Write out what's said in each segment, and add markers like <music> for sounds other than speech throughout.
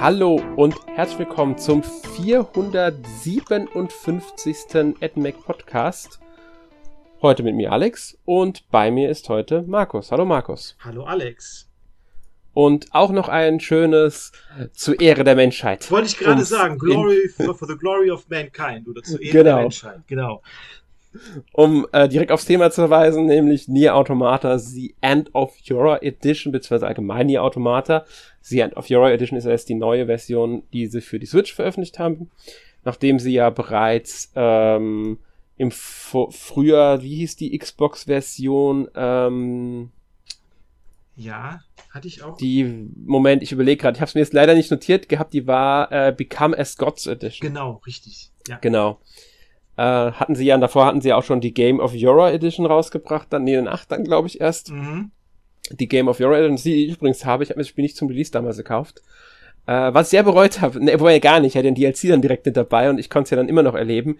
Hallo und herzlich willkommen zum 457. AdMac Podcast. Heute mit mir Alex und bei mir ist heute Markus. Hallo Markus. Hallo Alex. Und auch noch ein schönes zur Ehre der Menschheit. Wollte ich gerade sagen, Glory for, for, the glory of mankind oder zur Ehre genau. der Menschheit. Genau. Um äh, direkt aufs Thema zu verweisen, nämlich Nier Automata, The End of Your Edition, beziehungsweise allgemein Nier Automata. The End of Your Edition ist erst die neue Version, die sie für die Switch veröffentlicht haben. Nachdem sie ja bereits ähm, im F Frühjahr, wie hieß die Xbox-Version? Ähm, ja, hatte ich auch. Die, Moment, ich überlege gerade, ich habe es mir jetzt leider nicht notiert gehabt, die war äh, Become as Gods Edition. Genau, richtig. Ja. Genau. Äh, hatten sie ja, davor hatten sie auch schon die Game of Euro Edition rausgebracht, dann nee, in 8 dann glaube ich erst. Mhm. Die Game of Euro Edition, die ich übrigens habe, ich habe mir das Spiel nicht zum Release damals gekauft. Äh, was ich sehr bereut habe, ne, wobei gar nicht, ich hatte den DLC dann direkt mit dabei und ich konnte es ja dann immer noch erleben.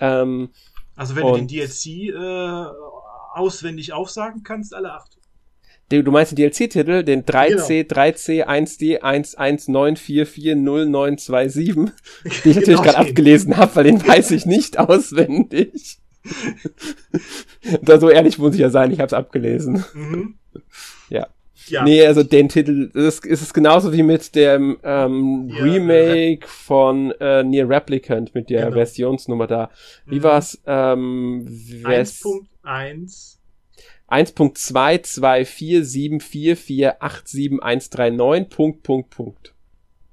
Ähm, also wenn du den DLC äh, auswendig aufsagen kannst, alle acht. Du meinst den DLC-Titel, den 3C, genau. 3C, 1D, 119440927, den ich natürlich genau gerade abgelesen habe, weil den weiß ich nicht auswendig. da so ehrlich muss ich ja sein, ich habe es abgelesen. Mhm. Ja. ja. Nee, also den Titel, ist, ist es genauso wie mit dem ähm, ja, Remake äh, von äh, Near Replicant, mit der genau. Versionsnummer da. Wie mhm. war's? Ähm, 1.1 1.22474487139, Punkt, Punkt, Punkt.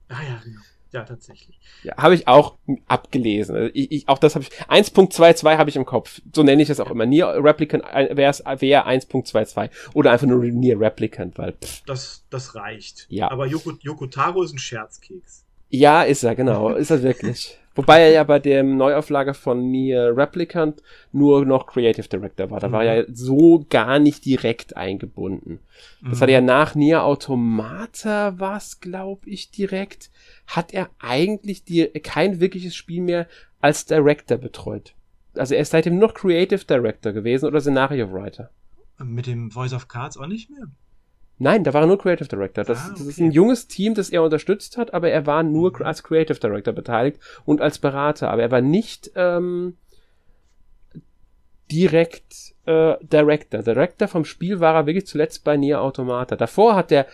Ah ja, genau. Ja, tatsächlich. Ja, habe ich auch abgelesen. Also ich, ich, auch das habe ich. 1.22 habe ich im Kopf. So nenne ich das auch immer. Near Replicant wäre wär 1.22. Oder einfach nur Near Replicant, weil. Pff. Das, das reicht. Ja. Aber Yoko, Yoko Taro ist ein Scherzkeks. Ja, ist er, genau. ist er wirklich. <laughs> Wobei er ja bei dem Neuauflage von Nier Replicant nur noch Creative Director war. Da mhm. war er ja so gar nicht direkt eingebunden. Das mhm. hat er ja nach Nier Automata was, glaube ich, direkt, hat er eigentlich die, kein wirkliches Spiel mehr als Director betreut. Also er ist seitdem noch Creative Director gewesen oder Scenario Writer. Mit dem Voice of Cards auch nicht mehr? Nein, da war er nur Creative Director. Das, ah, okay. das, ist ein junges Team, das er unterstützt hat, aber er war nur mhm. als Creative Director beteiligt und als Berater. Aber er war nicht ähm, direkt äh, Director. Director vom Spiel war er wirklich zuletzt bei Nier Automata. Davor hat er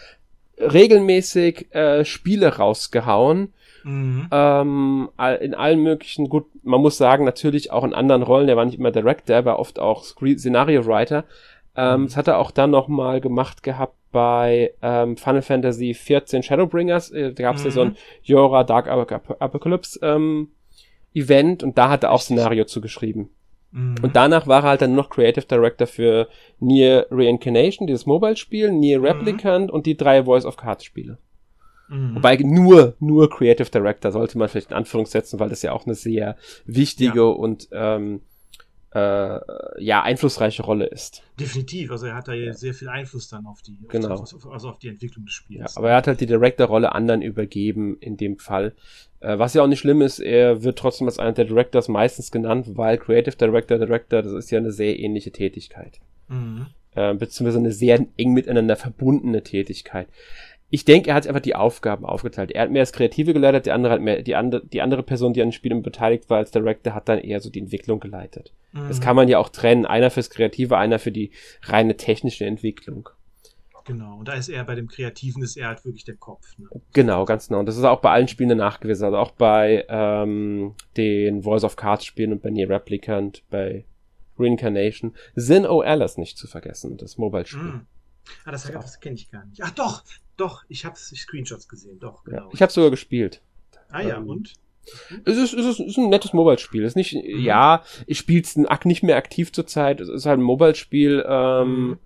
regelmäßig äh, Spiele rausgehauen. Mhm. Ähm, in allen möglichen, gut, man muss sagen, natürlich auch in anderen Rollen. Er war nicht immer Director, er war oft auch Szenario Writer. Ähm, mhm. Das hat er auch dann nochmal gemacht gehabt bei ähm, Final Fantasy 14 Shadowbringers, äh, da gab es mhm. ja so ein Yora Dark Apocalypse ähm, Event und da hat er auch Szenario zugeschrieben. Mhm. Und danach war er halt dann noch Creative Director für Nier Reincarnation, dieses Mobile-Spiel, Nier mhm. Replicant und die drei Voice of Cards Spiele. Mhm. Wobei nur, nur Creative Director sollte man vielleicht in Anführungszeichen, weil das ja auch eine sehr wichtige ja. und ähm, äh, ja, einflussreiche Rolle ist. Definitiv, also er hat da ja sehr viel Einfluss dann auf die, genau. auf, also auf die Entwicklung des Spiels. Ja, aber er hat halt die Director-Rolle anderen übergeben in dem Fall. Äh, was ja auch nicht schlimm ist, er wird trotzdem als einer der Directors meistens genannt, weil Creative Director, Director, das ist ja eine sehr ähnliche Tätigkeit. Mhm. Äh, beziehungsweise eine sehr eng miteinander verbundene Tätigkeit ich denke, er hat einfach die Aufgaben aufgeteilt. Er hat mehr das Kreative geleitet, der andere hat mehr, die andere, die andere Person, die an den Spielen beteiligt war als Director, hat dann eher so die Entwicklung geleitet. Mhm. Das kann man ja auch trennen. Einer fürs Kreative, einer für die reine technische Entwicklung. Genau, und da ist er bei dem Kreativen ist er halt wirklich der Kopf. Ne? Genau, ganz genau. Und das ist auch bei allen Spielen nachgewiesen. Also auch bei ähm, den Voice of Cards Spielen und bei Nier Replicant, bei Reincarnation. Zin O. Alice nicht zu vergessen, das Mobile-Spiel. Mm. Ah, das, das kenne ich gar nicht. Ach doch, doch, ich habe Screenshots gesehen, doch, genau. Ja, ich habe sogar gespielt. Ah ja, ähm, und? Es ist, es, ist, es ist ein nettes Mobile-Spiel. Es ist nicht, mhm. ja, ich spiele es nicht mehr aktiv zurzeit. Es ist halt ein Mobile-Spiel, ähm, mhm.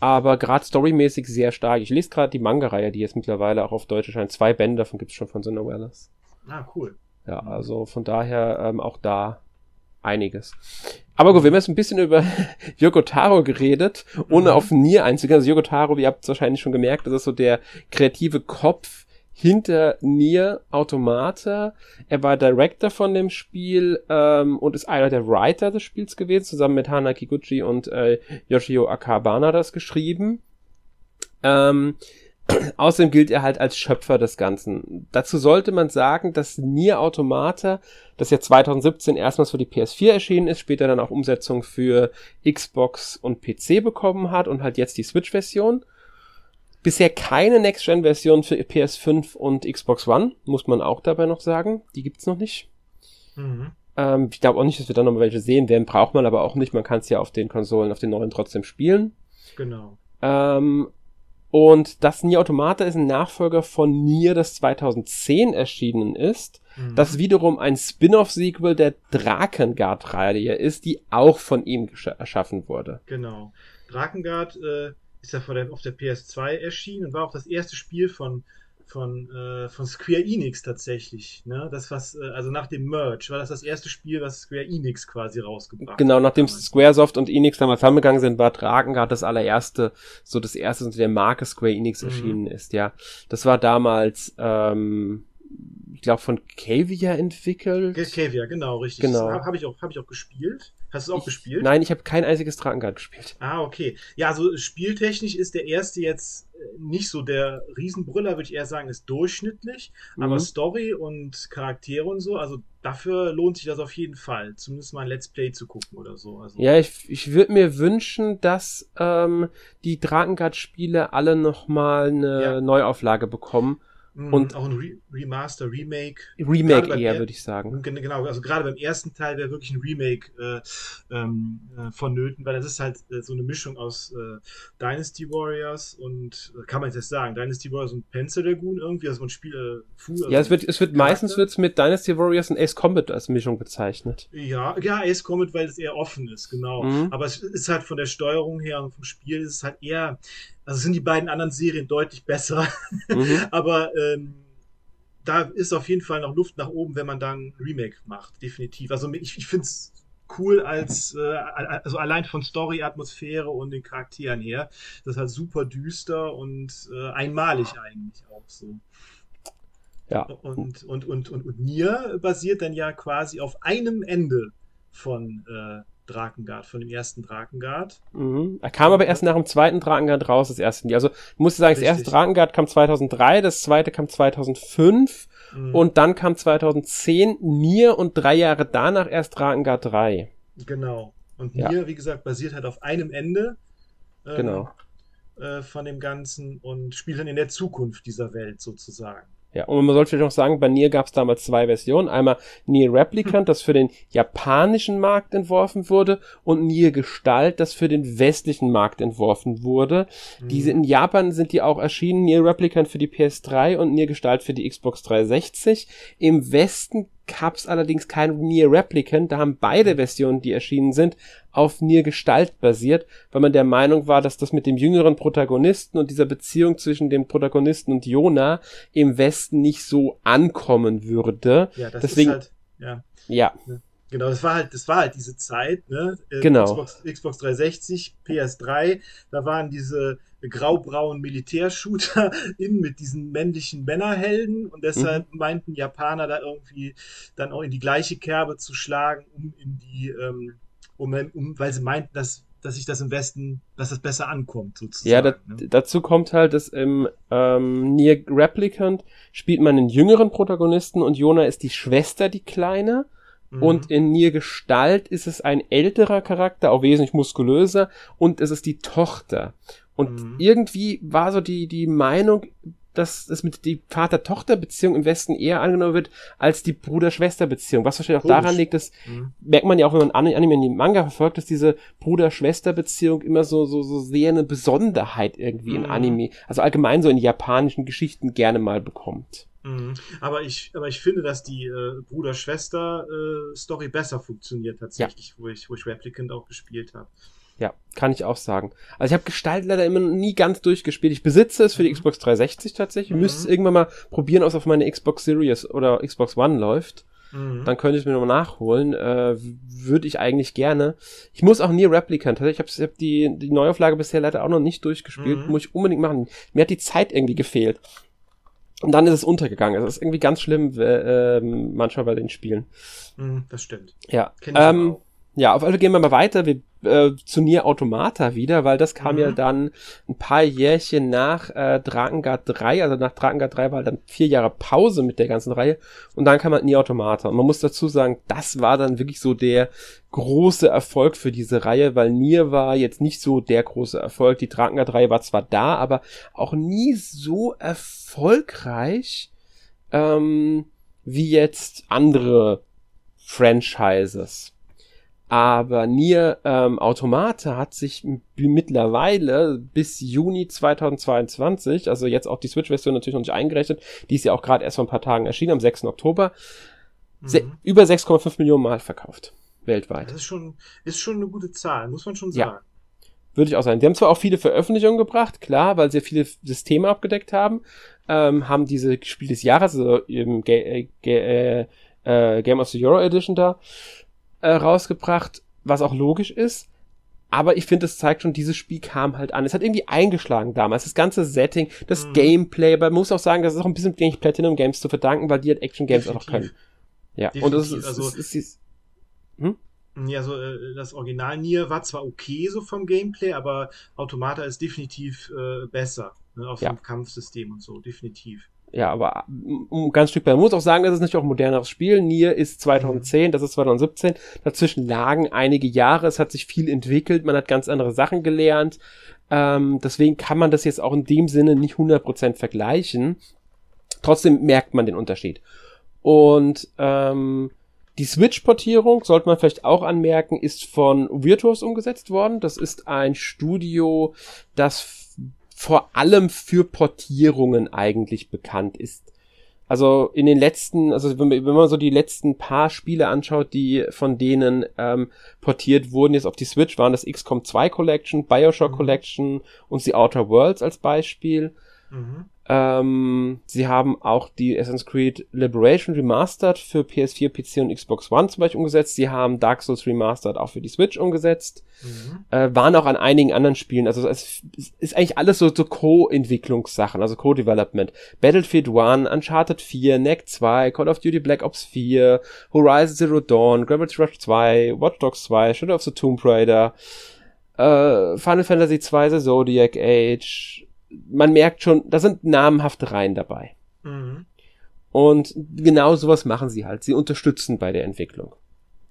aber gerade storymäßig sehr stark. Ich lese gerade die Manga-Reihe, die jetzt mittlerweile auch auf Deutsch erscheint. Zwei Bände davon gibt es schon von The Novellas. Ah, cool. Ja, also von daher ähm, auch da einiges. Aber gut, wir haben jetzt ein bisschen über <laughs> Yoko Taro geredet, ohne mhm. auf Nier einzugehen. Also Yoko Taro, ihr habt es wahrscheinlich schon gemerkt, das ist so der kreative Kopf hinter Nier Automata. Er war Director von dem Spiel ähm, und ist einer der Writer des Spiels gewesen, zusammen mit Hana Kiguchi und äh, Yoshio Akabana das geschrieben. Ähm, <clears throat> Außerdem gilt er halt als Schöpfer des Ganzen. Dazu sollte man sagen, dass Nier Automata, das ja 2017 erstmals für die PS4 erschienen ist, später dann auch Umsetzung für Xbox und PC bekommen hat und halt jetzt die Switch-Version. Bisher keine Next-Gen-Version für PS5 und Xbox One, muss man auch dabei noch sagen. Die gibt's noch nicht. Mhm. Ähm, ich glaube auch nicht, dass wir da nochmal welche sehen werden, braucht man aber auch nicht. Man kann es ja auf den Konsolen, auf den neuen trotzdem spielen. Genau. Ähm, und das Nier Automata ist ein Nachfolger von Nier, das 2010 erschienen ist. Mhm. Das wiederum ein Spin-off-Sequel der Drakengard-Reihe ist, die auch von ihm erschaffen wurde. Genau. Drakengard äh, ist ja der, auf der PS2 erschienen und war auch das erste Spiel von von, äh, von Square Enix tatsächlich. Ne? Das was, äh, also nach dem Merge war das das erste Spiel, was Square Enix quasi rausgebracht Genau, nachdem damals. Squaresoft und Enix damals zusammengegangen sind, war Drakengard das allererste, so das erste unter der Marke Square Enix mhm. erschienen ist, ja. Das war damals, ähm, ich glaube, von Cavia entwickelt. Cavia, genau, richtig. Genau. Habe hab ich, auch, hab ich auch gespielt. Hast du es auch ich, gespielt? Nein, ich habe kein einziges Drakengard gespielt. Ah, okay. Ja, also spieltechnisch ist der erste jetzt äh, nicht so der Riesenbrüller, würde ich eher sagen, ist durchschnittlich. Mhm. Aber Story und Charaktere und so, also dafür lohnt sich das auf jeden Fall. Zumindest mal ein Let's Play zu gucken oder so. Also, ja, ich, ich würde mir wünschen, dass ähm, die Drakengard-Spiele alle nochmal eine ja. Neuauflage bekommen und auch ein Re Remaster, Remake. Remake eher, würde ich sagen. Genau, also gerade beim ersten Teil wäre wirklich ein Remake äh, ähm, äh, vonnöten, weil das ist halt äh, so eine Mischung aus äh, Dynasty Warriors und, äh, kann man jetzt sagen, Dynasty Warriors und Panzer Dragoon irgendwie, also man spielt also Ja, es wird, es wird meistens wird's mit Dynasty Warriors und Ace Combat als Mischung bezeichnet. Ja, ja, Ace Combat, weil es eher offen ist, genau. Mhm. Aber es ist halt von der Steuerung her und vom Spiel ist es halt eher also sind die beiden anderen Serien deutlich besser. Mhm. <laughs> Aber ähm, da ist auf jeden Fall noch Luft nach oben, wenn man dann Remake macht, definitiv. Also ich, ich finde es cool als, äh, also allein von Story, Atmosphäre und den Charakteren her. Das ist halt super düster und äh, einmalig eigentlich auch so. Ja. Und, und, und, und, und Nier basiert dann ja quasi auf einem Ende von äh, Drakengard, von dem ersten Drakengard. Mhm. Er kam aber erst nach dem zweiten Drakengard raus, das erste. Also, ich muss sagen, das Richtig. erste Drakengard kam 2003, das zweite kam 2005 mhm. und dann kam 2010 Nier und drei Jahre danach erst Drakengard 3. Genau. Und Nier, ja. wie gesagt, basiert halt auf einem Ende. Ähm, genau. Äh, von dem Ganzen und spielt dann in der Zukunft dieser Welt sozusagen. Ja, und man sollte vielleicht noch sagen, bei Nier gab es damals zwei Versionen. Einmal Nier Replicant, das für den japanischen Markt entworfen wurde, und Nier Gestalt, das für den westlichen Markt entworfen wurde. Mhm. Diese in Japan sind die auch erschienen, Nier Replicant für die PS3 und Nier Gestalt für die Xbox 360. Im Westen gab es allerdings kein Nier Replicant, da haben beide Versionen, die erschienen sind, auf Nier Gestalt basiert, weil man der Meinung war, dass das mit dem jüngeren Protagonisten und dieser Beziehung zwischen dem Protagonisten und Jona im Westen nicht so ankommen würde. Ja, das Deswegen, ist halt, ja. Ja. Genau, das war halt, das war halt diese Zeit, ne? Äh, genau. Xbox, Xbox 360, PS3, da waren diese graubraunen Militärshooter <laughs> in mit diesen männlichen Männerhelden und deshalb mhm. meinten Japaner da irgendwie dann auch in die gleiche Kerbe zu schlagen, um in die, ähm, um, um, weil sie meinten, dass dass sich das im Westen, dass das besser ankommt, sozusagen. Ja, da, ne? dazu kommt halt, dass im ähm, Nier Replicant spielt man einen jüngeren Protagonisten und Jona ist die Schwester, die kleine. Mhm. Und in Nier Gestalt ist es ein älterer Charakter, auch wesentlich muskulöser, und es ist die Tochter. Und mhm. irgendwie war so die, die Meinung, dass es mit die Vater-Tochter-Beziehung im Westen eher angenommen wird als die Bruder-Schwester-Beziehung. Was wahrscheinlich auch daran liegt, dass mhm. merkt man ja auch, wenn man Anime in die Manga verfolgt, dass diese Bruder-Schwester-Beziehung immer so, so, so sehr eine Besonderheit irgendwie mhm. in Anime, also allgemein so in japanischen Geschichten gerne mal bekommt. Mhm. Aber ich, aber ich finde, dass die äh, Bruder-Schwester-Story äh, besser funktioniert tatsächlich, ja. wo ich, wo ich Replicant auch gespielt habe. Ja, kann ich auch sagen. Also ich habe Gestalt leider immer nie ganz durchgespielt. Ich besitze es für die mhm. Xbox 360 tatsächlich. Mhm. Müsste es irgendwann mal probieren, ob es auf meine Xbox Series oder Xbox One läuft. Mhm. Dann könnte ich es mir nochmal nachholen. Äh, Würde ich eigentlich gerne. Ich muss auch nie Replicant. Ich habe hab die, die Neuauflage bisher leider auch noch nicht durchgespielt. Mhm. Muss ich unbedingt machen. Mir hat die Zeit irgendwie gefehlt. Und dann ist es untergegangen. Es ist irgendwie ganz schlimm äh, manchmal bei den Spielen. Mhm, das stimmt. Ja. Ähm, Ja, auf alle gehen wir mal weiter wir, äh, zu Nier Automata wieder, weil das kam mhm. ja dann ein paar Jährchen nach äh, Drakengard 3, also nach Drakengard 3 war dann vier Jahre Pause mit der ganzen Reihe und dann kam halt Nier Automata. Und man muss dazu sagen, das war dann wirklich so der große Erfolg für diese Reihe, weil Nier war jetzt nicht so der große Erfolg. Die Drakengard 3 war zwar da, aber auch nie so erfolgreich ähm, wie jetzt andere Franchises. Aber Nier ähm, Automata hat sich mittlerweile bis Juni 2022, also jetzt auch die Switch-Version natürlich noch nicht eingerechnet, die ist ja auch gerade erst vor ein paar Tagen erschienen, am 6. Oktober, mhm. über 6,5 Millionen Mal verkauft. Weltweit. Das ist schon, ist schon eine gute Zahl, muss man schon sagen. Ja. Würde ich auch sagen. Die haben zwar auch viele Veröffentlichungen gebracht, klar, weil sie viele Systeme abgedeckt haben, ähm, haben diese Spiel des Jahres, also im Ga äh, Ga äh, äh, Game of the Euro Edition da, äh, rausgebracht, was auch logisch ist. Aber ich finde, es zeigt schon, dieses Spiel kam halt an. Es hat irgendwie eingeschlagen damals. Das ganze Setting, das mhm. Gameplay, aber man muss auch sagen, das ist auch ein bisschen denke Platinum Games zu verdanken, weil die halt Action Games auch können. Ja, Definitiv. und das ist, also, ist, ist, ist hm? Ja, so äh, das Original Nier war zwar okay so vom Gameplay, aber Automata ist definitiv äh, besser ne, auf ja. dem Kampfsystem und so, definitiv ja, aber um ganz Stück bei. Man muss auch sagen, das ist natürlich auch ein moderneres Spiel. Nier ist 2010, das ist 2017. Dazwischen lagen einige Jahre. Es hat sich viel entwickelt. Man hat ganz andere Sachen gelernt. Ähm, deswegen kann man das jetzt auch in dem Sinne nicht 100% vergleichen. Trotzdem merkt man den Unterschied. Und ähm, die Switch-Portierung, sollte man vielleicht auch anmerken, ist von Virtuos umgesetzt worden. Das ist ein Studio, das vor allem für Portierungen eigentlich bekannt ist. Also in den letzten, also wenn, wenn man so die letzten paar Spiele anschaut, die von denen ähm, portiert wurden, jetzt auf die Switch, waren das XCOM 2 Collection, Bioshock mhm. Collection und The Outer Worlds als Beispiel. Mhm. Ähm, sie haben auch die Assassin's Creed Liberation Remastered für PS4, PC und Xbox One zum Beispiel umgesetzt. Sie haben Dark Souls Remastered auch für die Switch umgesetzt. Mhm. Äh, waren auch an einigen anderen Spielen. Also es ist eigentlich alles so, so Co-Entwicklungssachen, also Co-Development. Battlefield 1, Uncharted 4, NEC 2, Call of Duty Black Ops 4, Horizon Zero Dawn, Gravity Rush 2, Watch Dogs 2, Shadow of the Tomb Raider, äh, Final Fantasy 2, The Zodiac Age, man merkt schon, da sind namenhafte Reihen dabei. Mhm. Und genau sowas machen sie halt. Sie unterstützen bei der Entwicklung.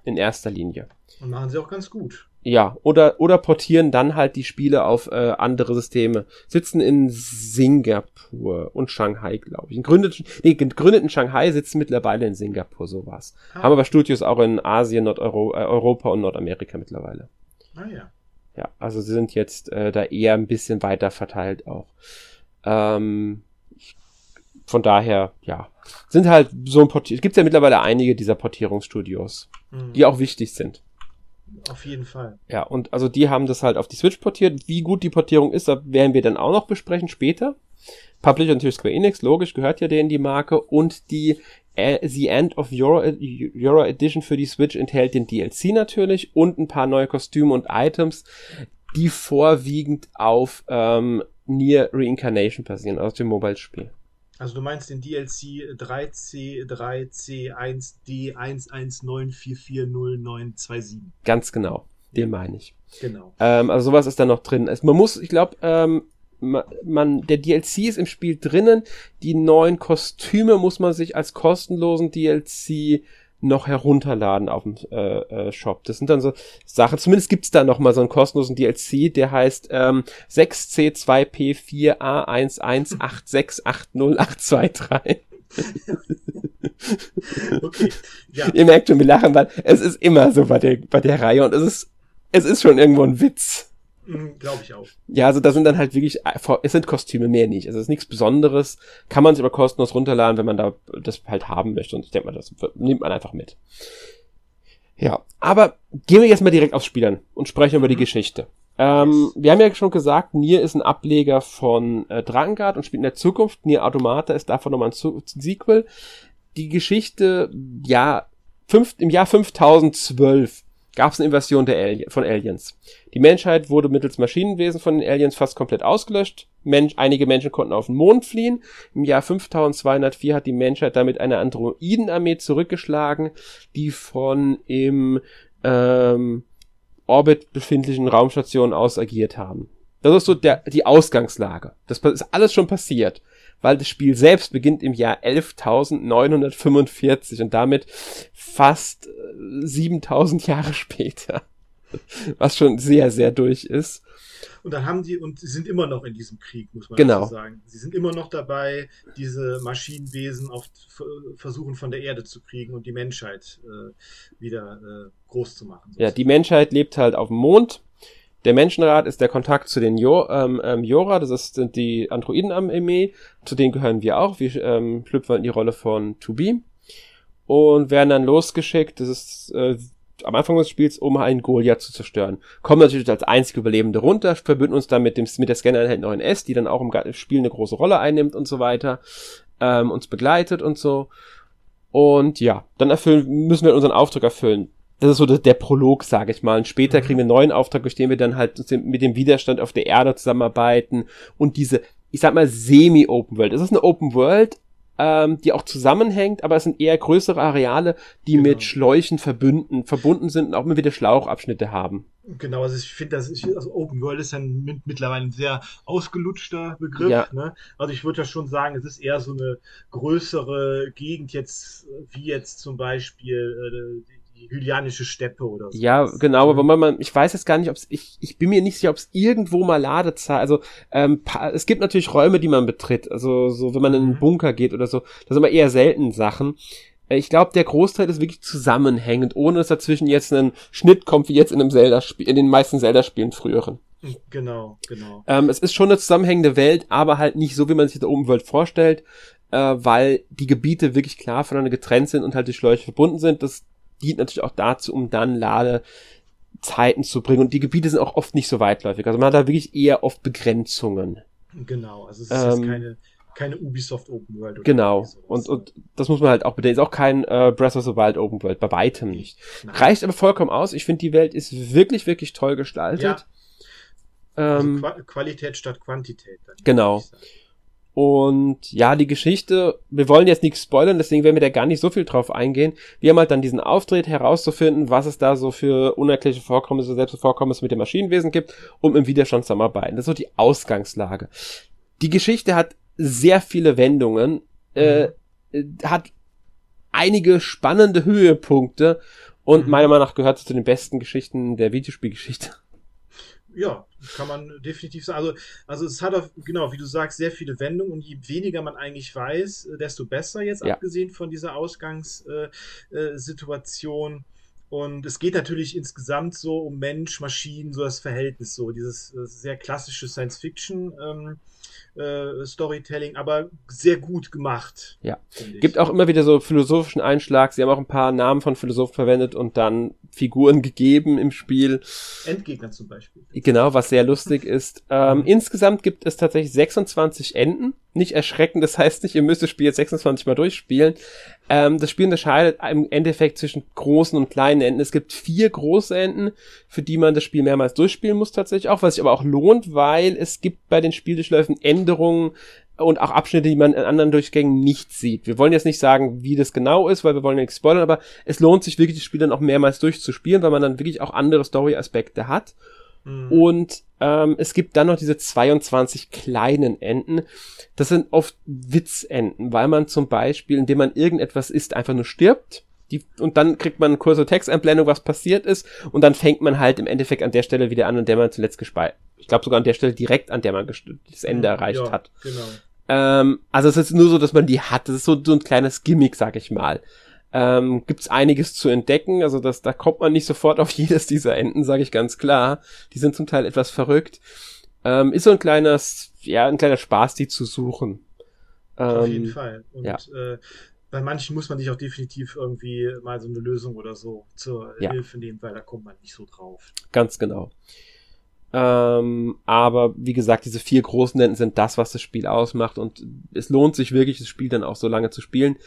In erster Linie. Und machen sie auch ganz gut. Ja, oder, oder portieren dann halt die Spiele auf äh, andere Systeme. Sitzen in Singapur und Shanghai, glaube ich. Gründet, nee, gegründet in Shanghai, sitzen mittlerweile in Singapur, sowas. Ah. Haben aber Studios auch in Asien, Nordeuropa äh, und Nordamerika mittlerweile. Ah ja. Ja, also sie sind jetzt äh, da eher ein bisschen weiter verteilt auch. Ähm, von daher, ja, sind halt so ein Portier. Es gibt ja mittlerweile einige dieser Portierungsstudios, mhm. die auch wichtig sind. Auf jeden Fall. Ja, und also die haben das halt auf die Switch portiert. Wie gut die Portierung ist, da werden wir dann auch noch besprechen später. Publisher natürlich Square Enix, logisch, gehört ja denen die Marke. Und die The End of Euro, Euro Edition für die Switch enthält den DLC natürlich und ein paar neue Kostüme und Items, die vorwiegend auf ähm, Near Reincarnation basieren, aus dem Mobile-Spiel. Also du meinst den DLC 3C3C119440927? Ganz genau, den meine ich. Genau. Ähm, also sowas ist da noch drin. Man muss, ich glaube, ähm, man, der DLC ist im Spiel drinnen. Die neuen Kostüme muss man sich als kostenlosen DLC noch herunterladen auf dem äh, äh, Shop. Das sind dann so Sachen, zumindest gibt's da noch mal so einen kostenlosen DLC, der heißt ähm, 6C2P4A11868083. <laughs> okay. Ja. Ihr merkt schon, wir lachen, weil es ist immer so bei der, bei der Reihe und es ist, es ist schon irgendwo ein Witz. Mhm, Glaube ich auch. Ja, also da sind dann halt wirklich, äh, es sind Kostüme, mehr nicht. Also es ist nichts Besonderes. Kann man sich aber kostenlos runterladen, wenn man da das halt haben möchte. Und ich denke mal, das nimmt man einfach mit. Ja, aber gehen wir jetzt mal direkt aufs Spielern und sprechen über die mhm. Geschichte. Ähm, wir haben ja schon gesagt, Nier ist ein Ableger von äh, Drakengard und spielt in der Zukunft. Nier Automata ist davon nochmal ein, ein Sequel. Die Geschichte, ja, fünf, im Jahr 5012 gab es eine Invasion Ali von Aliens. Die Menschheit wurde mittels Maschinenwesen von den Aliens fast komplett ausgelöscht. Mensch, einige Menschen konnten auf den Mond fliehen. Im Jahr 5204 hat die Menschheit damit eine Androidenarmee zurückgeschlagen, die von im ähm, Orbit befindlichen Raumstationen aus agiert haben. Das ist so der, die Ausgangslage. Das ist alles schon passiert, weil das Spiel selbst beginnt im Jahr 11.945 und damit fast 7.000 äh, <laughs> Jahre später. Was schon sehr, sehr durch ist. Und dann haben die, und sie sind immer noch in diesem Krieg, muss man genau. sagen. Sie sind immer noch dabei, diese Maschinenwesen auf, versuchen von der Erde zu kriegen und die Menschheit äh, wieder äh, groß zu machen. Sozusagen. Ja, die Menschheit lebt halt auf dem Mond. Der Menschenrat ist der Kontakt zu den jo ähm, ähm, Jora, das ist, sind die Androiden am Armee, zu denen gehören wir auch. Wir ähm, schlüpfen in die Rolle von To Be und werden dann losgeschickt. Das ist äh, am Anfang des Spiels, um einen Goliath zu zerstören. Kommen natürlich als einzige Überlebende runter, verbünden uns dann mit, dem, mit der Scanner-Einheit 9S, die dann auch im Spiel eine große Rolle einnimmt und so weiter, ähm, uns begleitet und so. Und ja, dann erfüllen, müssen wir unseren Auftrag erfüllen. Das ist so der, Prolog, sage ich mal. Und später mhm. kriegen wir einen neuen Auftrag, durch den wir dann halt mit dem Widerstand auf der Erde zusammenarbeiten und diese, ich sag mal, semi-Open World. Es ist eine Open World, ähm, die auch zusammenhängt, aber es sind eher größere Areale, die genau. mit Schläuchen verbunden, verbunden sind und auch immer wieder Schlauchabschnitte haben. Genau, also ich finde, das ist, also Open World ist ein mittlerweile ein sehr ausgelutschter Begriff. Ja. Ne? Also ich würde ja schon sagen, es ist eher so eine größere Gegend jetzt, wie jetzt zum Beispiel äh, die Hylianische Steppe oder so. Ja, genau, aber man, man, ich weiß jetzt gar nicht, ob es, ich, ich bin mir nicht sicher, ob es irgendwo mal Ladezeit, also ähm, es gibt natürlich Räume, die man betritt, also so, wenn man in einen mhm. Bunker geht oder so, das sind aber eher selten Sachen. Äh, ich glaube, der Großteil ist wirklich zusammenhängend, ohne dass dazwischen jetzt ein Schnitt kommt, wie jetzt in einem Zelda-Spiel, in den meisten Zelda-Spielen früheren. Genau, genau. Ähm, es ist schon eine zusammenhängende Welt, aber halt nicht so, wie man sich der Umwelt vorstellt, äh, weil die Gebiete wirklich klar voneinander getrennt sind und halt durch Schläuche verbunden sind. Das dient natürlich auch dazu, um dann Ladezeiten zu bringen. Und die Gebiete sind auch oft nicht so weitläufig. Also man hat da wirklich eher oft Begrenzungen. Genau, also es ist ähm, keine, keine Ubisoft Open World. genau, und, und das muss man halt auch bedenken. Ist auch kein äh, Breath of the Wild Open World, bei weitem nicht. Nein. Reicht aber vollkommen aus. Ich finde, die Welt ist wirklich, wirklich toll gestaltet. Ja. Also ähm, Qu Qualität statt Quantität. Genau. Und ja, die Geschichte, wir wollen jetzt nichts spoilern, deswegen werden wir da gar nicht so viel drauf eingehen. Wir haben halt dann diesen Auftritt herauszufinden, was es da so für unerklärliche Vorkommnisse, selbst Vorkommnisse mit dem Maschinenwesen gibt, um im Widerstand zusammenarbeiten. Das ist so die Ausgangslage. Die Geschichte hat sehr viele Wendungen, äh, mhm. hat einige spannende Höhepunkte und mhm. meiner Meinung nach gehört es zu den besten Geschichten der Videospielgeschichte. Ja, kann man definitiv sagen. Also, also es hat auf, genau, wie du sagst, sehr viele Wendungen und je weniger man eigentlich weiß, äh, desto besser jetzt, ja. abgesehen von dieser Ausgangssituation. Und es geht natürlich insgesamt so um Mensch, Maschinen, so das Verhältnis, so dieses äh, sehr klassische Science-Fiction. Ähm, äh, Storytelling, aber sehr gut gemacht. Ja. Gibt auch immer wieder so philosophischen Einschlag. Sie haben auch ein paar Namen von Philosophen verwendet und dann Figuren <laughs> gegeben im Spiel. Endgegner zum Beispiel. Genau, was sehr lustig ist. Ähm, insgesamt gibt es tatsächlich 26 Enden. Nicht erschreckend, das heißt nicht, ihr müsst das Spiel jetzt 26 Mal durchspielen. Ähm, das Spiel unterscheidet im Endeffekt zwischen großen und kleinen Enden. Es gibt vier große Enden, für die man das Spiel mehrmals durchspielen muss tatsächlich auch, was sich aber auch lohnt, weil es gibt bei den Spieldurchläufen Änderungen und auch Abschnitte, die man in anderen Durchgängen nicht sieht. Wir wollen jetzt nicht sagen, wie das genau ist, weil wir wollen ja nichts spoilern, aber es lohnt sich wirklich, das Spiel dann auch mehrmals durchzuspielen, weil man dann wirklich auch andere Story-Aspekte hat. Mhm. Und ähm, es gibt dann noch diese 22 kleinen Enden. Das sind oft Witzenden, weil man zum Beispiel, indem man irgendetwas isst, einfach nur stirbt. Die, und dann kriegt man eine kurze Texteinblendung, was passiert ist, und dann fängt man halt im Endeffekt an der Stelle wieder an, an der man zuletzt gespeichert. Ich glaube sogar an der Stelle direkt, an der man das Ende erreicht ja, hat. Genau. Ähm, also es ist nur so, dass man die hat. Das ist so, so ein kleines Gimmick, sag ich mal ähm, gibt einiges zu entdecken. Also das, da kommt man nicht sofort auf <laughs> jedes dieser Enden, sage ich ganz klar. Die sind zum Teil etwas verrückt. Ähm, ist so ein kleines, ja, ein kleiner Spaß, die zu suchen. Ähm, auf jeden Fall. Und ja. äh, bei manchen muss man sich auch definitiv irgendwie mal so eine Lösung oder so zur ja. Hilfe nehmen, weil da kommt man nicht so drauf. Ganz genau. Ähm, aber wie gesagt, diese vier großen Enden sind das, was das Spiel ausmacht und es lohnt sich wirklich, das Spiel dann auch so lange zu spielen.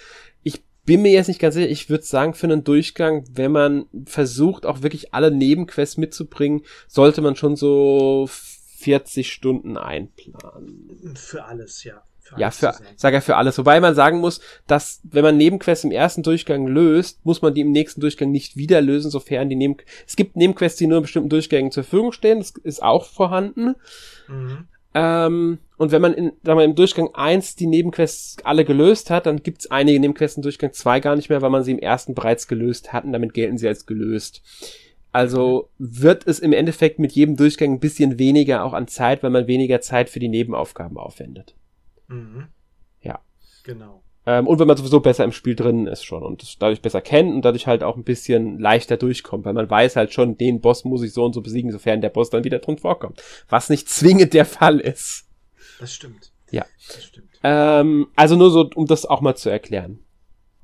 Bin mir jetzt nicht ganz sicher, ich würde sagen, für einen Durchgang, wenn man versucht, auch wirklich alle Nebenquests mitzubringen, sollte man schon so 40 Stunden einplanen. Für alles, ja. Für ja, für, sag ja für alles. Wobei man sagen muss, dass, wenn man Nebenquests im ersten Durchgang löst, muss man die im nächsten Durchgang nicht wieder lösen, sofern die Neben, es gibt Nebenquests, die nur in bestimmten Durchgängen zur Verfügung stehen, das ist auch vorhanden. Mhm. Ähm, und wenn man in, sagen wir, im Durchgang eins die Nebenquests alle gelöst hat, dann gibt's einige Nebenquests im Durchgang zwei gar nicht mehr, weil man sie im ersten bereits gelöst hatten, damit gelten sie als gelöst. Also wird es im Endeffekt mit jedem Durchgang ein bisschen weniger auch an Zeit, weil man weniger Zeit für die Nebenaufgaben aufwendet. Mhm. Ja. Genau. Ähm, und wenn man sowieso besser im Spiel drin ist schon und das dadurch besser kennt und dadurch halt auch ein bisschen leichter durchkommt, weil man weiß halt schon, den Boss muss ich so und so besiegen, sofern der Boss dann wieder drin vorkommt. Was nicht zwingend der Fall ist. Das stimmt. Ja. Das stimmt. Ähm, also nur so, um das auch mal zu erklären.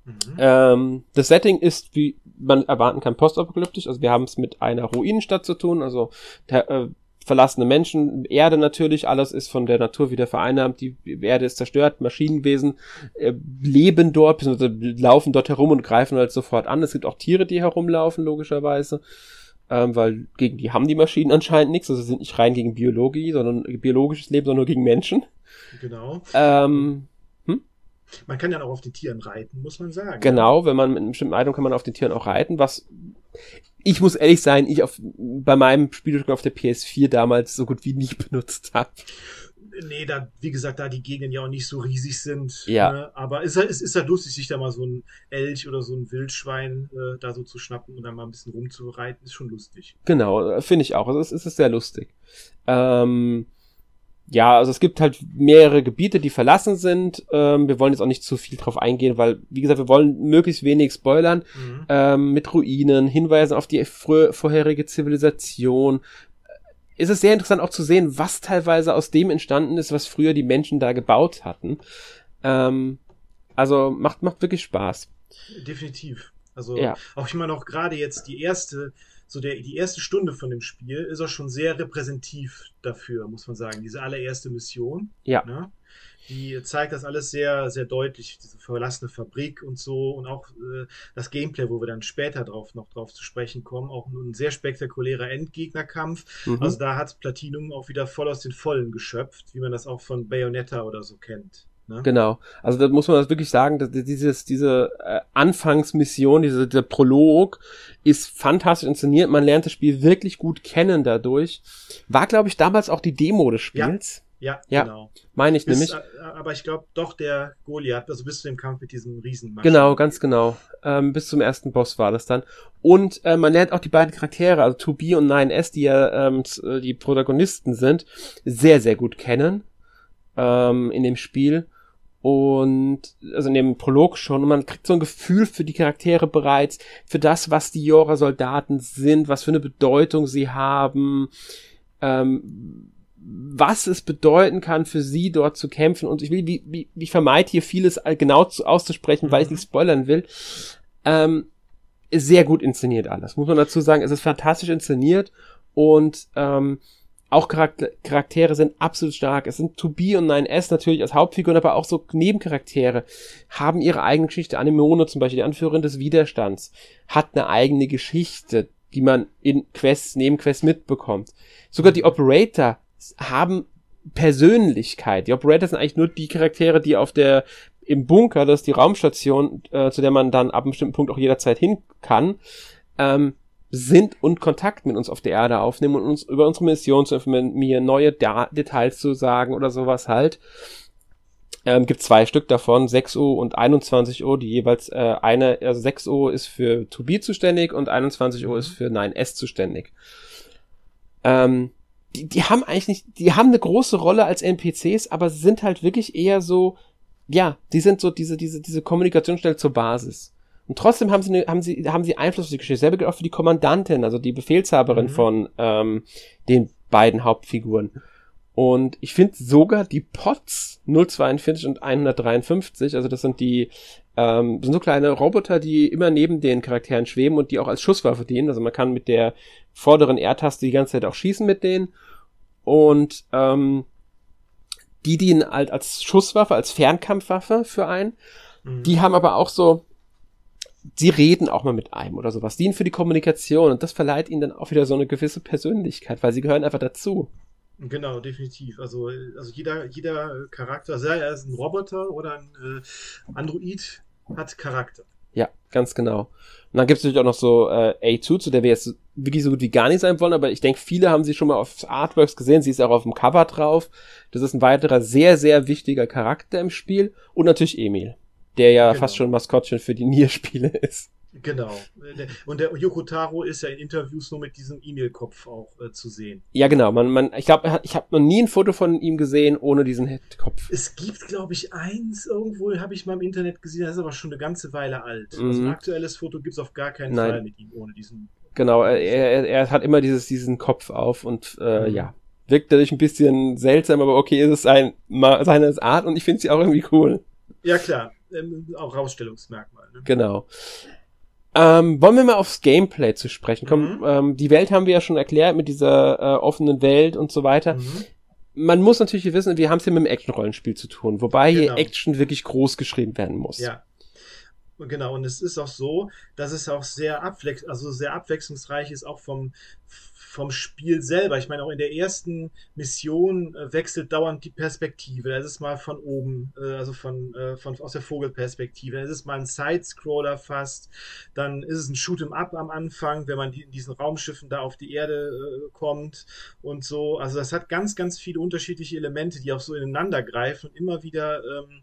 Mhm. Ähm, das Setting ist, wie man erwarten kann, postapokalyptisch. Also wir haben es mit einer Ruinenstadt zu tun. Also der, äh, verlassene Menschen, Erde natürlich, alles ist von der Natur wieder vereinnahmt, die Erde ist zerstört, Maschinenwesen äh, leben dort, laufen dort herum und greifen halt sofort an. Es gibt auch Tiere, die herumlaufen, logischerweise. Ähm, weil gegen die haben die Maschinen anscheinend nichts, also sind nicht rein gegen Biologie, sondern biologisches Leben, sondern nur gegen Menschen. Genau. Ähm, man kann ja auch auf den Tieren reiten, muss man sagen. Genau, wenn man mit einem bestimmten Item kann man auf den Tieren auch reiten, was ich muss ehrlich sein, ich auf, bei meinem Spiel auf der PS4 damals so gut wie nicht <laughs> benutzt habe. Nee, da, wie gesagt, da die Gegenden ja auch nicht so riesig sind. Ja. Ne? Aber es ist, halt, es ist halt lustig, sich da mal so ein Elch oder so ein Wildschwein äh, da so zu schnappen und dann mal ein bisschen rumzureiten, ist schon lustig. Genau, finde ich auch. Also es ist sehr lustig. Ähm, ja, also es gibt halt mehrere Gebiete, die verlassen sind. Ähm, wir wollen jetzt auch nicht zu viel drauf eingehen, weil, wie gesagt, wir wollen möglichst wenig spoilern. Mhm. Ähm, mit Ruinen, Hinweisen auf die vorherige Zivilisation. Ist es sehr interessant auch zu sehen, was teilweise aus dem entstanden ist, was früher die Menschen da gebaut hatten. Ähm, also macht, macht wirklich Spaß. Definitiv. Also ja. auch immer noch gerade jetzt die erste so der, die erste Stunde von dem Spiel ist auch schon sehr repräsentativ dafür, muss man sagen. Diese allererste Mission. Ja. Ne? Die zeigt das alles sehr, sehr deutlich, diese verlassene Fabrik und so und auch äh, das Gameplay, wo wir dann später drauf noch drauf zu sprechen kommen, auch ein sehr spektakulärer Endgegnerkampf. Mhm. Also da hat Platinum auch wieder voll aus den Vollen geschöpft, wie man das auch von Bayonetta oder so kennt. Ne? Genau. Also da muss man das wirklich sagen, dass dieses, diese äh, Anfangsmission, diese, dieser Prolog ist fantastisch inszeniert. Man lernt das Spiel wirklich gut kennen dadurch. War, glaube ich, damals auch die Demo des Spiels. Ja, ja, ja genau. Meine ich bis, nämlich. Äh, aber ich glaube doch der Goliath, also bis zu dem Kampf mit diesem Riesen. Genau, ganz genau. Ähm, bis zum ersten Boss war das dann. Und äh, man lernt auch die beiden Charaktere, also 2B und 9S, die ja ähm, die Protagonisten sind, sehr, sehr gut kennen ähm, in dem Spiel und also in dem Prolog schon und man kriegt so ein Gefühl für die Charaktere bereits, für das, was die Jora-Soldaten sind, was für eine Bedeutung sie haben, ähm, was es bedeuten kann, für sie dort zu kämpfen. Und ich will, wie, wie, ich vermeide hier vieles genau zu, auszusprechen, weil ich nicht spoilern will. Ähm, sehr gut inszeniert alles, muss man dazu sagen. Es ist fantastisch inszeniert und ähm, auch Charaktere sind absolut stark. Es sind 2B und 9S natürlich als Hauptfiguren, aber auch so Nebencharaktere haben ihre eigene Geschichte. Anemone zum Beispiel, die Anführerin des Widerstands, hat eine eigene Geschichte, die man in Quests, Nebenquests mitbekommt. Sogar die Operator haben Persönlichkeit. Die Operator sind eigentlich nur die Charaktere, die auf der im Bunker, das ist die Raumstation, äh, zu der man dann ab einem bestimmten Punkt auch jederzeit hin kann, ähm, sind und Kontakt mit uns auf der Erde aufnehmen und uns über unsere Mission zu informieren, neue da Details zu sagen oder sowas halt. Ähm, gibt zwei Stück davon, 6 Uhr und 21 Uhr, die jeweils äh, eine, also 6 Uhr ist für 2B zuständig und 21 Uhr ist für 9S zuständig. Ähm, die, die haben eigentlich nicht, die haben eine große Rolle als NPCs, aber sind halt wirklich eher so, ja, die sind so diese, diese, diese Kommunikationsstelle zur Basis. Und trotzdem haben sie, eine, haben sie, haben sie Einfluss auf die Geschichte. Selber gilt auch für die Kommandantin, also die Befehlshaberin mhm. von ähm, den beiden Hauptfiguren. Und ich finde sogar die Pots 042 und 153, also das sind die, ähm, sind so kleine Roboter, die immer neben den Charakteren schweben und die auch als Schusswaffe dienen. Also man kann mit der vorderen R-Taste die ganze Zeit auch schießen mit denen. Und ähm, die dienen halt als Schusswaffe, als Fernkampfwaffe für einen. Mhm. Die haben aber auch so sie reden auch mal mit einem oder sowas, dienen für die Kommunikation und das verleiht ihnen dann auch wieder so eine gewisse Persönlichkeit, weil sie gehören einfach dazu. Genau, definitiv. Also, also jeder, jeder Charakter, sei er ein Roboter oder ein äh, Android, hat Charakter. Ja, ganz genau. Und dann gibt es natürlich auch noch so äh, A2, zu der wir jetzt wirklich so gut wie gar nicht sein wollen, aber ich denke, viele haben sie schon mal auf Artworks gesehen. Sie ist auch auf dem Cover drauf. Das ist ein weiterer sehr, sehr wichtiger Charakter im Spiel. Und natürlich Emil, der ja genau. fast schon Maskottchen für die <laughs> Nier-Spiele ist. Genau. Und der Yoko Taro ist ja in Interviews nur mit diesem E-Mail-Kopf auch äh, zu sehen. Ja, genau. Man, man, ich glaube, ich habe noch nie ein Foto von ihm gesehen ohne diesen Kopf. Es gibt, glaube ich, eins irgendwo, habe ich mal im Internet gesehen, das ist aber schon eine ganze Weile alt. Mhm. Also ein aktuelles Foto gibt es auf gar keinen Nein. Fall mit ihm ohne diesen. Genau, er, er, er hat immer dieses, diesen Kopf auf und äh, mhm. ja. Wirkt dadurch ein bisschen seltsam, aber okay, es ist ein, seine Art und ich finde sie auch irgendwie cool. Ja, klar. Ähm, auch Rausstellungsmerkmal. Ne? Genau. Ähm, wollen wir mal aufs Gameplay zu sprechen kommen? Mhm. Ähm, die Welt haben wir ja schon erklärt mit dieser äh, offenen Welt und so weiter. Mhm. Man muss natürlich wissen, wir haben es hier mit einem Action-Rollenspiel zu tun, wobei genau. hier Action wirklich groß geschrieben werden muss. Ja. Genau, und es ist auch so, dass es auch sehr, abwech also sehr abwechslungsreich ist, auch vom, vom Spiel selber. Ich meine, auch in der ersten Mission äh, wechselt dauernd die Perspektive. Das ist mal von oben, äh, also von, äh, von aus der Vogelperspektive. Das ist mal ein Sidescroller fast. Dann ist es ein Shoot'em Up am Anfang, wenn man in diesen Raumschiffen da auf die Erde kommt und so. Also das hat ganz, ganz viele unterschiedliche Elemente, die auch so ineinander greifen und immer wieder ähm,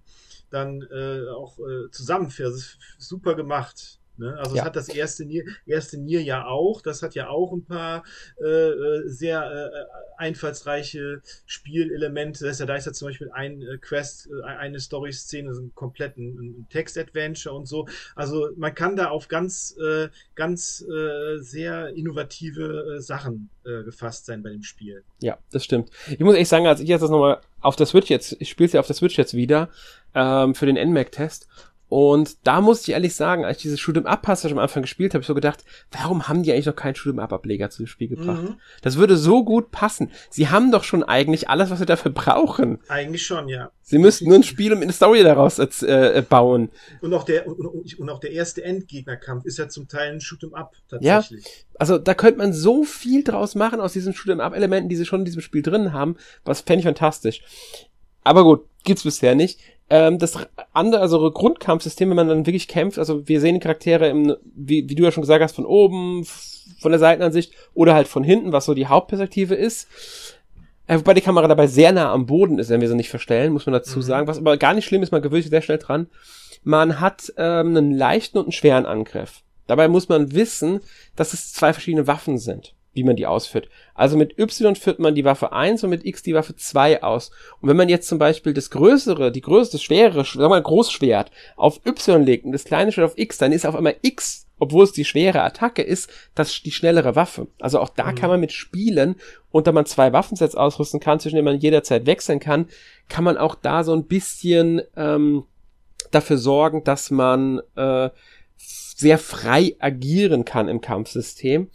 dann äh, auch äh, zusammenführen. Das ist super gemacht. Ne? Also ja. es hat das erste Nier, erste Nier ja auch, das hat ja auch ein paar äh, äh sehr äh, einfallsreiche Spielelemente. Das ist ja, da ist ja zum Beispiel ein äh, Quest, äh, eine Story-Szene, so ein kompletten Text-Adventure und so. Also man kann da auf ganz, äh, ganz äh, sehr innovative äh, Sachen äh, gefasst sein bei dem Spiel. Ja, das stimmt. Ich muss echt sagen, als ich jetzt das nochmal auf der Switch jetzt, ich spiele es ja auf der Switch jetzt wieder, ähm, für den NMAC-Test und da muss ich ehrlich sagen, als ich diese Shoot'em Up Passage am Anfang gespielt habe, ich so gedacht, warum haben die eigentlich noch keinen Shoot'em Up Ableger zu dem Spiel gebracht? Mhm. Das würde so gut passen. Sie haben doch schon eigentlich alles, was sie dafür brauchen. Eigentlich schon, ja. Sie müssten nur ein Spiel und eine Story daraus äh, bauen. Und auch der und, und, auch der erste Endgegnerkampf ist ja zum Teil ein Shoot'em Up tatsächlich. Ja, also da könnte man so viel draus machen aus diesen Shoot'em Up Elementen, die sie schon in diesem Spiel drin haben, was fände ich fantastisch. Aber gut, gibt's bisher nicht. Ähm, das andere, also Grundkampfsystem, wenn man dann wirklich kämpft, also wir sehen die Charaktere im, wie, wie du ja schon gesagt hast, von oben, von der Seitenansicht oder halt von hinten, was so die Hauptperspektive ist. Äh, wobei die Kamera dabei sehr nah am Boden ist, wenn wir sie nicht verstellen, muss man dazu mhm. sagen. Was aber gar nicht schlimm ist, man gewöhnt sich sehr schnell dran. Man hat ähm, einen leichten und einen schweren Angriff. Dabei muss man wissen, dass es zwei verschiedene Waffen sind wie man die ausführt. Also mit Y führt man die Waffe 1 und mit X die Waffe 2 aus. Und wenn man jetzt zum Beispiel das größere, die größte, das schwerere, sagen wir mal Großschwert auf Y legt und das kleine Schwert auf X, dann ist auf einmal X, obwohl es die schwere Attacke ist, das die schnellere Waffe. Also auch da mhm. kann man mit spielen und da man zwei Waffensets ausrüsten kann, zwischen denen man jederzeit wechseln kann, kann man auch da so ein bisschen ähm, dafür sorgen, dass man äh, sehr frei agieren kann im Kampfsystem.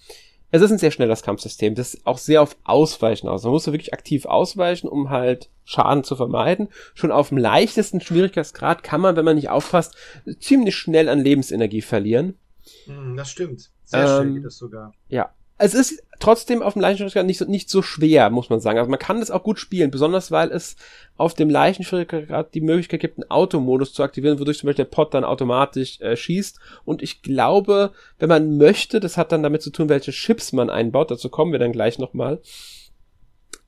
Es ist ein sehr schnelles Kampfsystem, das auch sehr auf Ausweichen aus. Man muss wirklich aktiv ausweichen, um halt Schaden zu vermeiden. Schon auf dem leichtesten Schwierigkeitsgrad kann man, wenn man nicht aufpasst, ziemlich schnell an Lebensenergie verlieren. Hm, das stimmt. Sehr ähm, schnell geht das sogar. Ja, es ist trotzdem auf dem Leichenschwierigkeitsgrad nicht so, nicht so schwer, muss man sagen. Also man kann das auch gut spielen, besonders weil es auf dem Leichenschwierigkeitsgrad die Möglichkeit gibt, einen Automodus zu aktivieren, wodurch zum Beispiel der Pot dann automatisch äh, schießt. Und ich glaube, wenn man möchte, das hat dann damit zu tun, welche Chips man einbaut, dazu kommen wir dann gleich nochmal,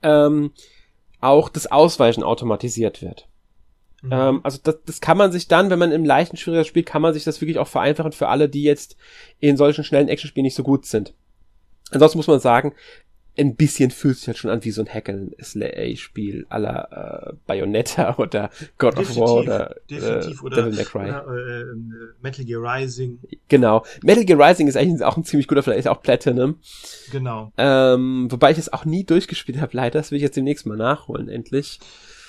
ähm, auch das Ausweichen automatisiert wird. Mhm. Ähm, also das, das kann man sich dann, wenn man im leichten Schwierigkeitsgrad spielt, kann man sich das wirklich auch vereinfachen für alle, die jetzt in solchen schnellen Actionspielen nicht so gut sind. Ansonsten muss man sagen, ein bisschen fühlt sich halt schon an wie so ein Hack-and-Slay-Spiel aller äh, Bayonetta <laughs> oder God definitiv, of War oder, definitiv, äh, oder Devil May Cry. Oder, äh, Metal Gear Rising. Genau. Metal Gear Rising ist eigentlich auch ein ziemlich guter, vielleicht auch Platinum. Genau. Ähm, wobei ich es auch nie durchgespielt habe, leider. Das will ich jetzt demnächst mal nachholen, endlich.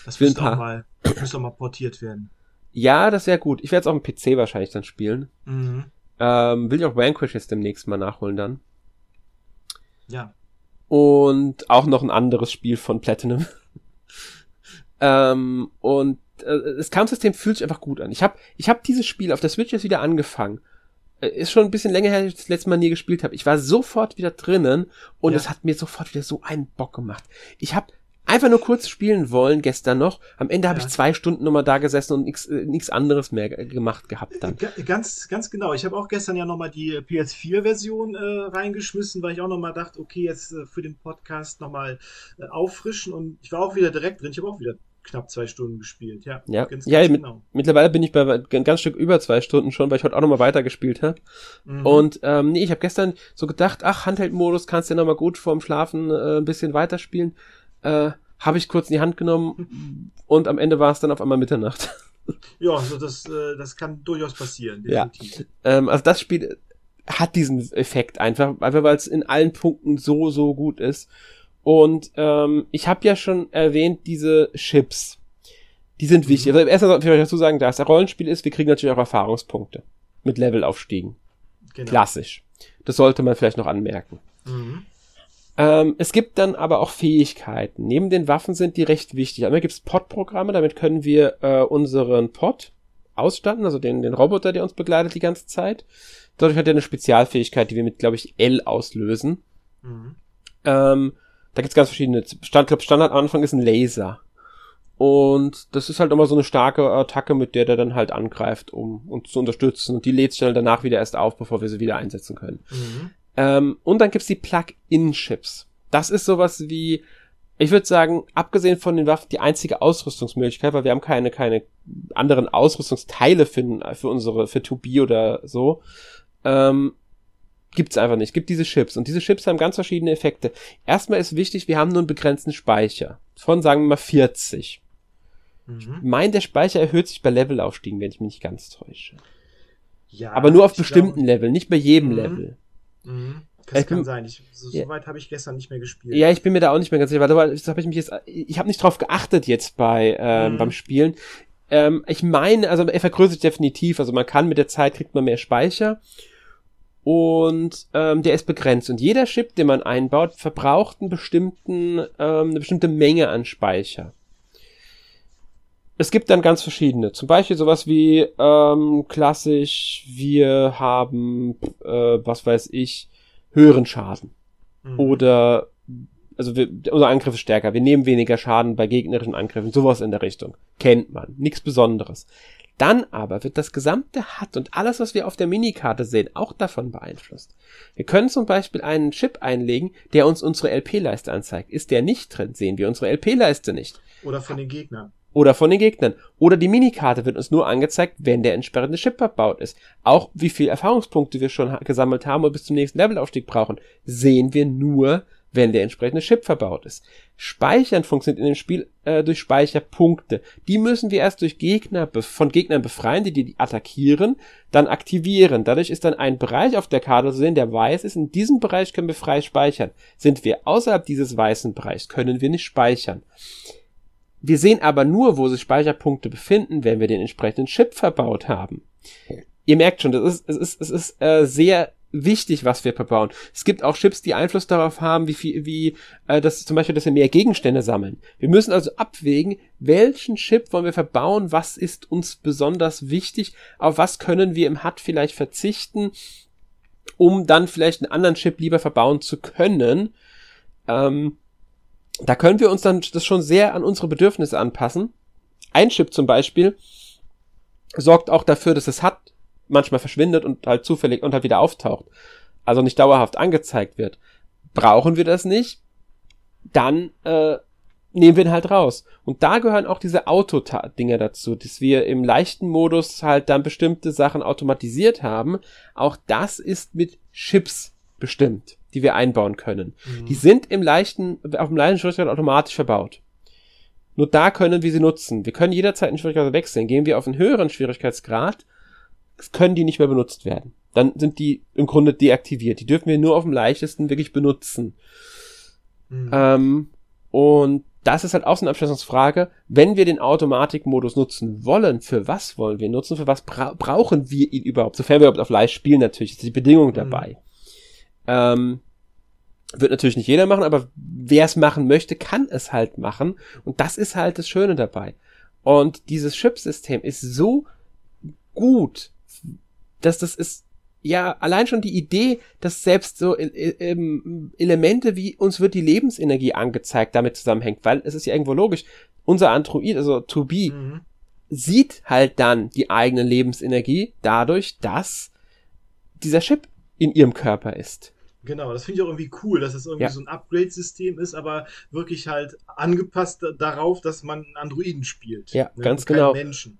Das müsste auch mal, <clears throat> müsste auch mal portiert werden. Ja, das wäre gut. Ich werde es auch im PC wahrscheinlich dann spielen. Mhm. Ähm, will ich auch Vanquish jetzt demnächst mal nachholen dann. Ja. Und auch noch ein anderes Spiel von Platinum. <laughs> ähm, und äh, das Kampfsystem fühlt sich einfach gut an. Ich habe ich hab dieses Spiel auf der Switch jetzt wieder angefangen. Äh, ist schon ein bisschen länger her, dass ich das letzte Mal nie gespielt habe. Ich war sofort wieder drinnen und ja. es hat mir sofort wieder so einen Bock gemacht. Ich habe einfach nur kurz spielen wollen gestern noch. Am Ende ja. habe ich zwei Stunden nochmal da gesessen und nichts äh, anderes mehr gemacht gehabt dann. Ganz, ganz genau. Ich habe auch gestern ja nochmal die PS4-Version äh, reingeschmissen, weil ich auch nochmal dachte, okay, jetzt äh, für den Podcast nochmal äh, auffrischen und ich war auch wieder direkt drin. Ich habe auch wieder knapp zwei Stunden gespielt, ja. Ja, ganz, ja ganz mit, genau. mittlerweile bin ich bei ein ganz Stück über zwei Stunden schon, weil ich heute auch nochmal weitergespielt habe. Mhm. Und ähm, nee, ich habe gestern so gedacht, ach, Handheld-Modus kannst du ja nochmal gut vorm Schlafen äh, ein bisschen weiterspielen. Äh, habe ich kurz in die Hand genommen und am Ende war es dann auf einmal Mitternacht. <laughs> Ja, also das, äh, das kann durchaus passieren, definitiv. Ja. Ähm, also das Spiel hat diesen Effekt einfach, einfach weil es in allen Punkten so, so gut ist. Und ähm, ich habe ja schon erwähnt, diese Chips, die sind wichtig. Mhm. Also erstmal sollte ich euch dazu sagen, da es ein Rollenspiel ist, wir kriegen natürlich auch Erfahrungspunkte mit Levelaufstiegen. Genau. Klassisch. Das sollte man vielleicht noch anmerken. Mhm. Ähm, es gibt dann aber auch Fähigkeiten. Neben den Waffen sind die recht wichtig. Einmal gibt es Pod-Programme, damit können wir äh, unseren Pod ausstatten, also den, den Roboter, der uns begleitet die ganze Zeit. Dadurch hat er eine Spezialfähigkeit, die wir mit, glaube ich, L auslösen. Mhm. Ähm, da gibt's ganz verschiedene. Stand, glaub, Standard am Anfang ist ein Laser. Und das ist halt immer so eine starke Attacke, mit der der dann halt angreift, um uns zu unterstützen. Und die lädt sich dann danach wieder erst auf, bevor wir sie wieder einsetzen können. Mhm. Ähm, und dann gibt's die Plug-in-Chips. Das ist sowas wie, ich würde sagen, abgesehen von den Waffen, die einzige Ausrüstungsmöglichkeit, weil wir haben keine, keine anderen Ausrüstungsteile für, für unsere, für 2B oder so. Ähm, gibt's einfach nicht. Es gibt diese Chips und diese Chips haben ganz verschiedene Effekte. Erstmal ist wichtig, wir haben nur einen begrenzten Speicher von sagen wir mal 40. Mhm. Mein der Speicher erhöht sich bei Levelaufstiegen, wenn ich mich nicht ganz täusche. Ja, aber nur auf bestimmten glaube, Leveln, nicht bei jedem mhm. Level. Mhm. Das ich kann bin, sein. Ich, so, ja. weit habe ich gestern nicht mehr gespielt. Ja, ich bin mir da auch nicht mehr ganz sicher, weil das habe ich mich jetzt, ich habe nicht drauf geachtet jetzt bei ähm, mhm. beim Spielen. Ähm, ich meine, also er vergrößert sich definitiv. Also man kann mit der Zeit kriegt man mehr Speicher und ähm, der ist begrenzt. Und jeder Chip, den man einbaut, verbraucht einen bestimmten, ähm, eine bestimmte Menge an Speicher. Es gibt dann ganz verschiedene. Zum Beispiel sowas wie ähm, klassisch, wir haben, äh, was weiß ich, höheren Schaden. Mhm. Oder also wir, unser Angriff ist stärker. Wir nehmen weniger Schaden bei gegnerischen Angriffen. Sowas in der Richtung. Kennt man. Nichts Besonderes. Dann aber wird das gesamte HUD und alles, was wir auf der Minikarte sehen, auch davon beeinflusst. Wir können zum Beispiel einen Chip einlegen, der uns unsere LP-Leiste anzeigt. Ist der nicht drin, sehen wir unsere LP-Leiste nicht. Oder von den Gegnern. Oder von den Gegnern. Oder die Minikarte wird uns nur angezeigt, wenn der entsprechende Chip verbaut ist. Auch wie viel Erfahrungspunkte wir schon gesammelt haben und bis zum nächsten Levelaufstieg brauchen, sehen wir nur, wenn der entsprechende Chip verbaut ist. Speichern funktioniert in dem Spiel äh, durch Speicherpunkte. Die müssen wir erst durch Gegner von Gegnern befreien, die die attackieren, dann aktivieren. Dadurch ist dann ein Bereich auf der Karte zu sehen, der weiß ist. In diesem Bereich können wir frei speichern. Sind wir außerhalb dieses weißen Bereichs, können wir nicht speichern. Wir sehen aber nur, wo sich Speicherpunkte befinden, wenn wir den entsprechenden Chip verbaut haben. Ihr merkt schon, das ist, es ist, es ist äh, sehr wichtig, was wir verbauen. Es gibt auch Chips, die Einfluss darauf haben, wie viel, wie äh, das zum Beispiel, dass wir mehr Gegenstände sammeln. Wir müssen also abwägen, welchen Chip wollen wir verbauen, was ist uns besonders wichtig, auf was können wir im HUD vielleicht verzichten, um dann vielleicht einen anderen Chip lieber verbauen zu können. Ähm, da können wir uns dann das schon sehr an unsere Bedürfnisse anpassen. Ein Chip zum Beispiel sorgt auch dafür, dass es HUD manchmal verschwindet und halt zufällig und halt wieder auftaucht. Also nicht dauerhaft angezeigt wird. Brauchen wir das nicht? Dann äh, nehmen wir ihn halt raus. Und da gehören auch diese Auto-Dinger dazu, dass wir im leichten Modus halt dann bestimmte Sachen automatisiert haben. Auch das ist mit Chips bestimmt, die wir einbauen können. Mhm. Die sind im leichten, auf dem leichten Schwierigkeitsgrad automatisch verbaut. Nur da können wir sie nutzen. Wir können jederzeit einen Schwierigkeitsgrad wechseln. Gehen wir auf einen höheren Schwierigkeitsgrad, können die nicht mehr benutzt werden. Dann sind die im Grunde deaktiviert. Die dürfen wir nur auf dem leichtesten wirklich benutzen. Mhm. Ähm, und das ist halt auch so eine Abschätzungsfrage. Wenn wir den Automatikmodus nutzen wollen, für was wollen wir nutzen? Für was bra brauchen wir ihn überhaupt? Sofern wir überhaupt auf Live spielen natürlich, ist die Bedingung mhm. Ähm, wird natürlich nicht jeder machen, aber wer es machen möchte, kann es halt machen. Und das ist halt das Schöne dabei. Und dieses Chip-System ist so gut, dass das ist ja, allein schon die Idee, dass selbst so Elemente wie uns wird die Lebensenergie angezeigt, damit zusammenhängt, weil es ist ja irgendwo logisch, unser Android, also To Be, mhm. sieht halt dann die eigene Lebensenergie dadurch, dass dieser Chip in ihrem Körper ist. Genau, das finde ich auch irgendwie cool, dass es irgendwie ja. so ein Upgrade-System ist, aber wirklich halt angepasst darauf, dass man Androiden spielt. Ja, ne? ganz genau. Menschen.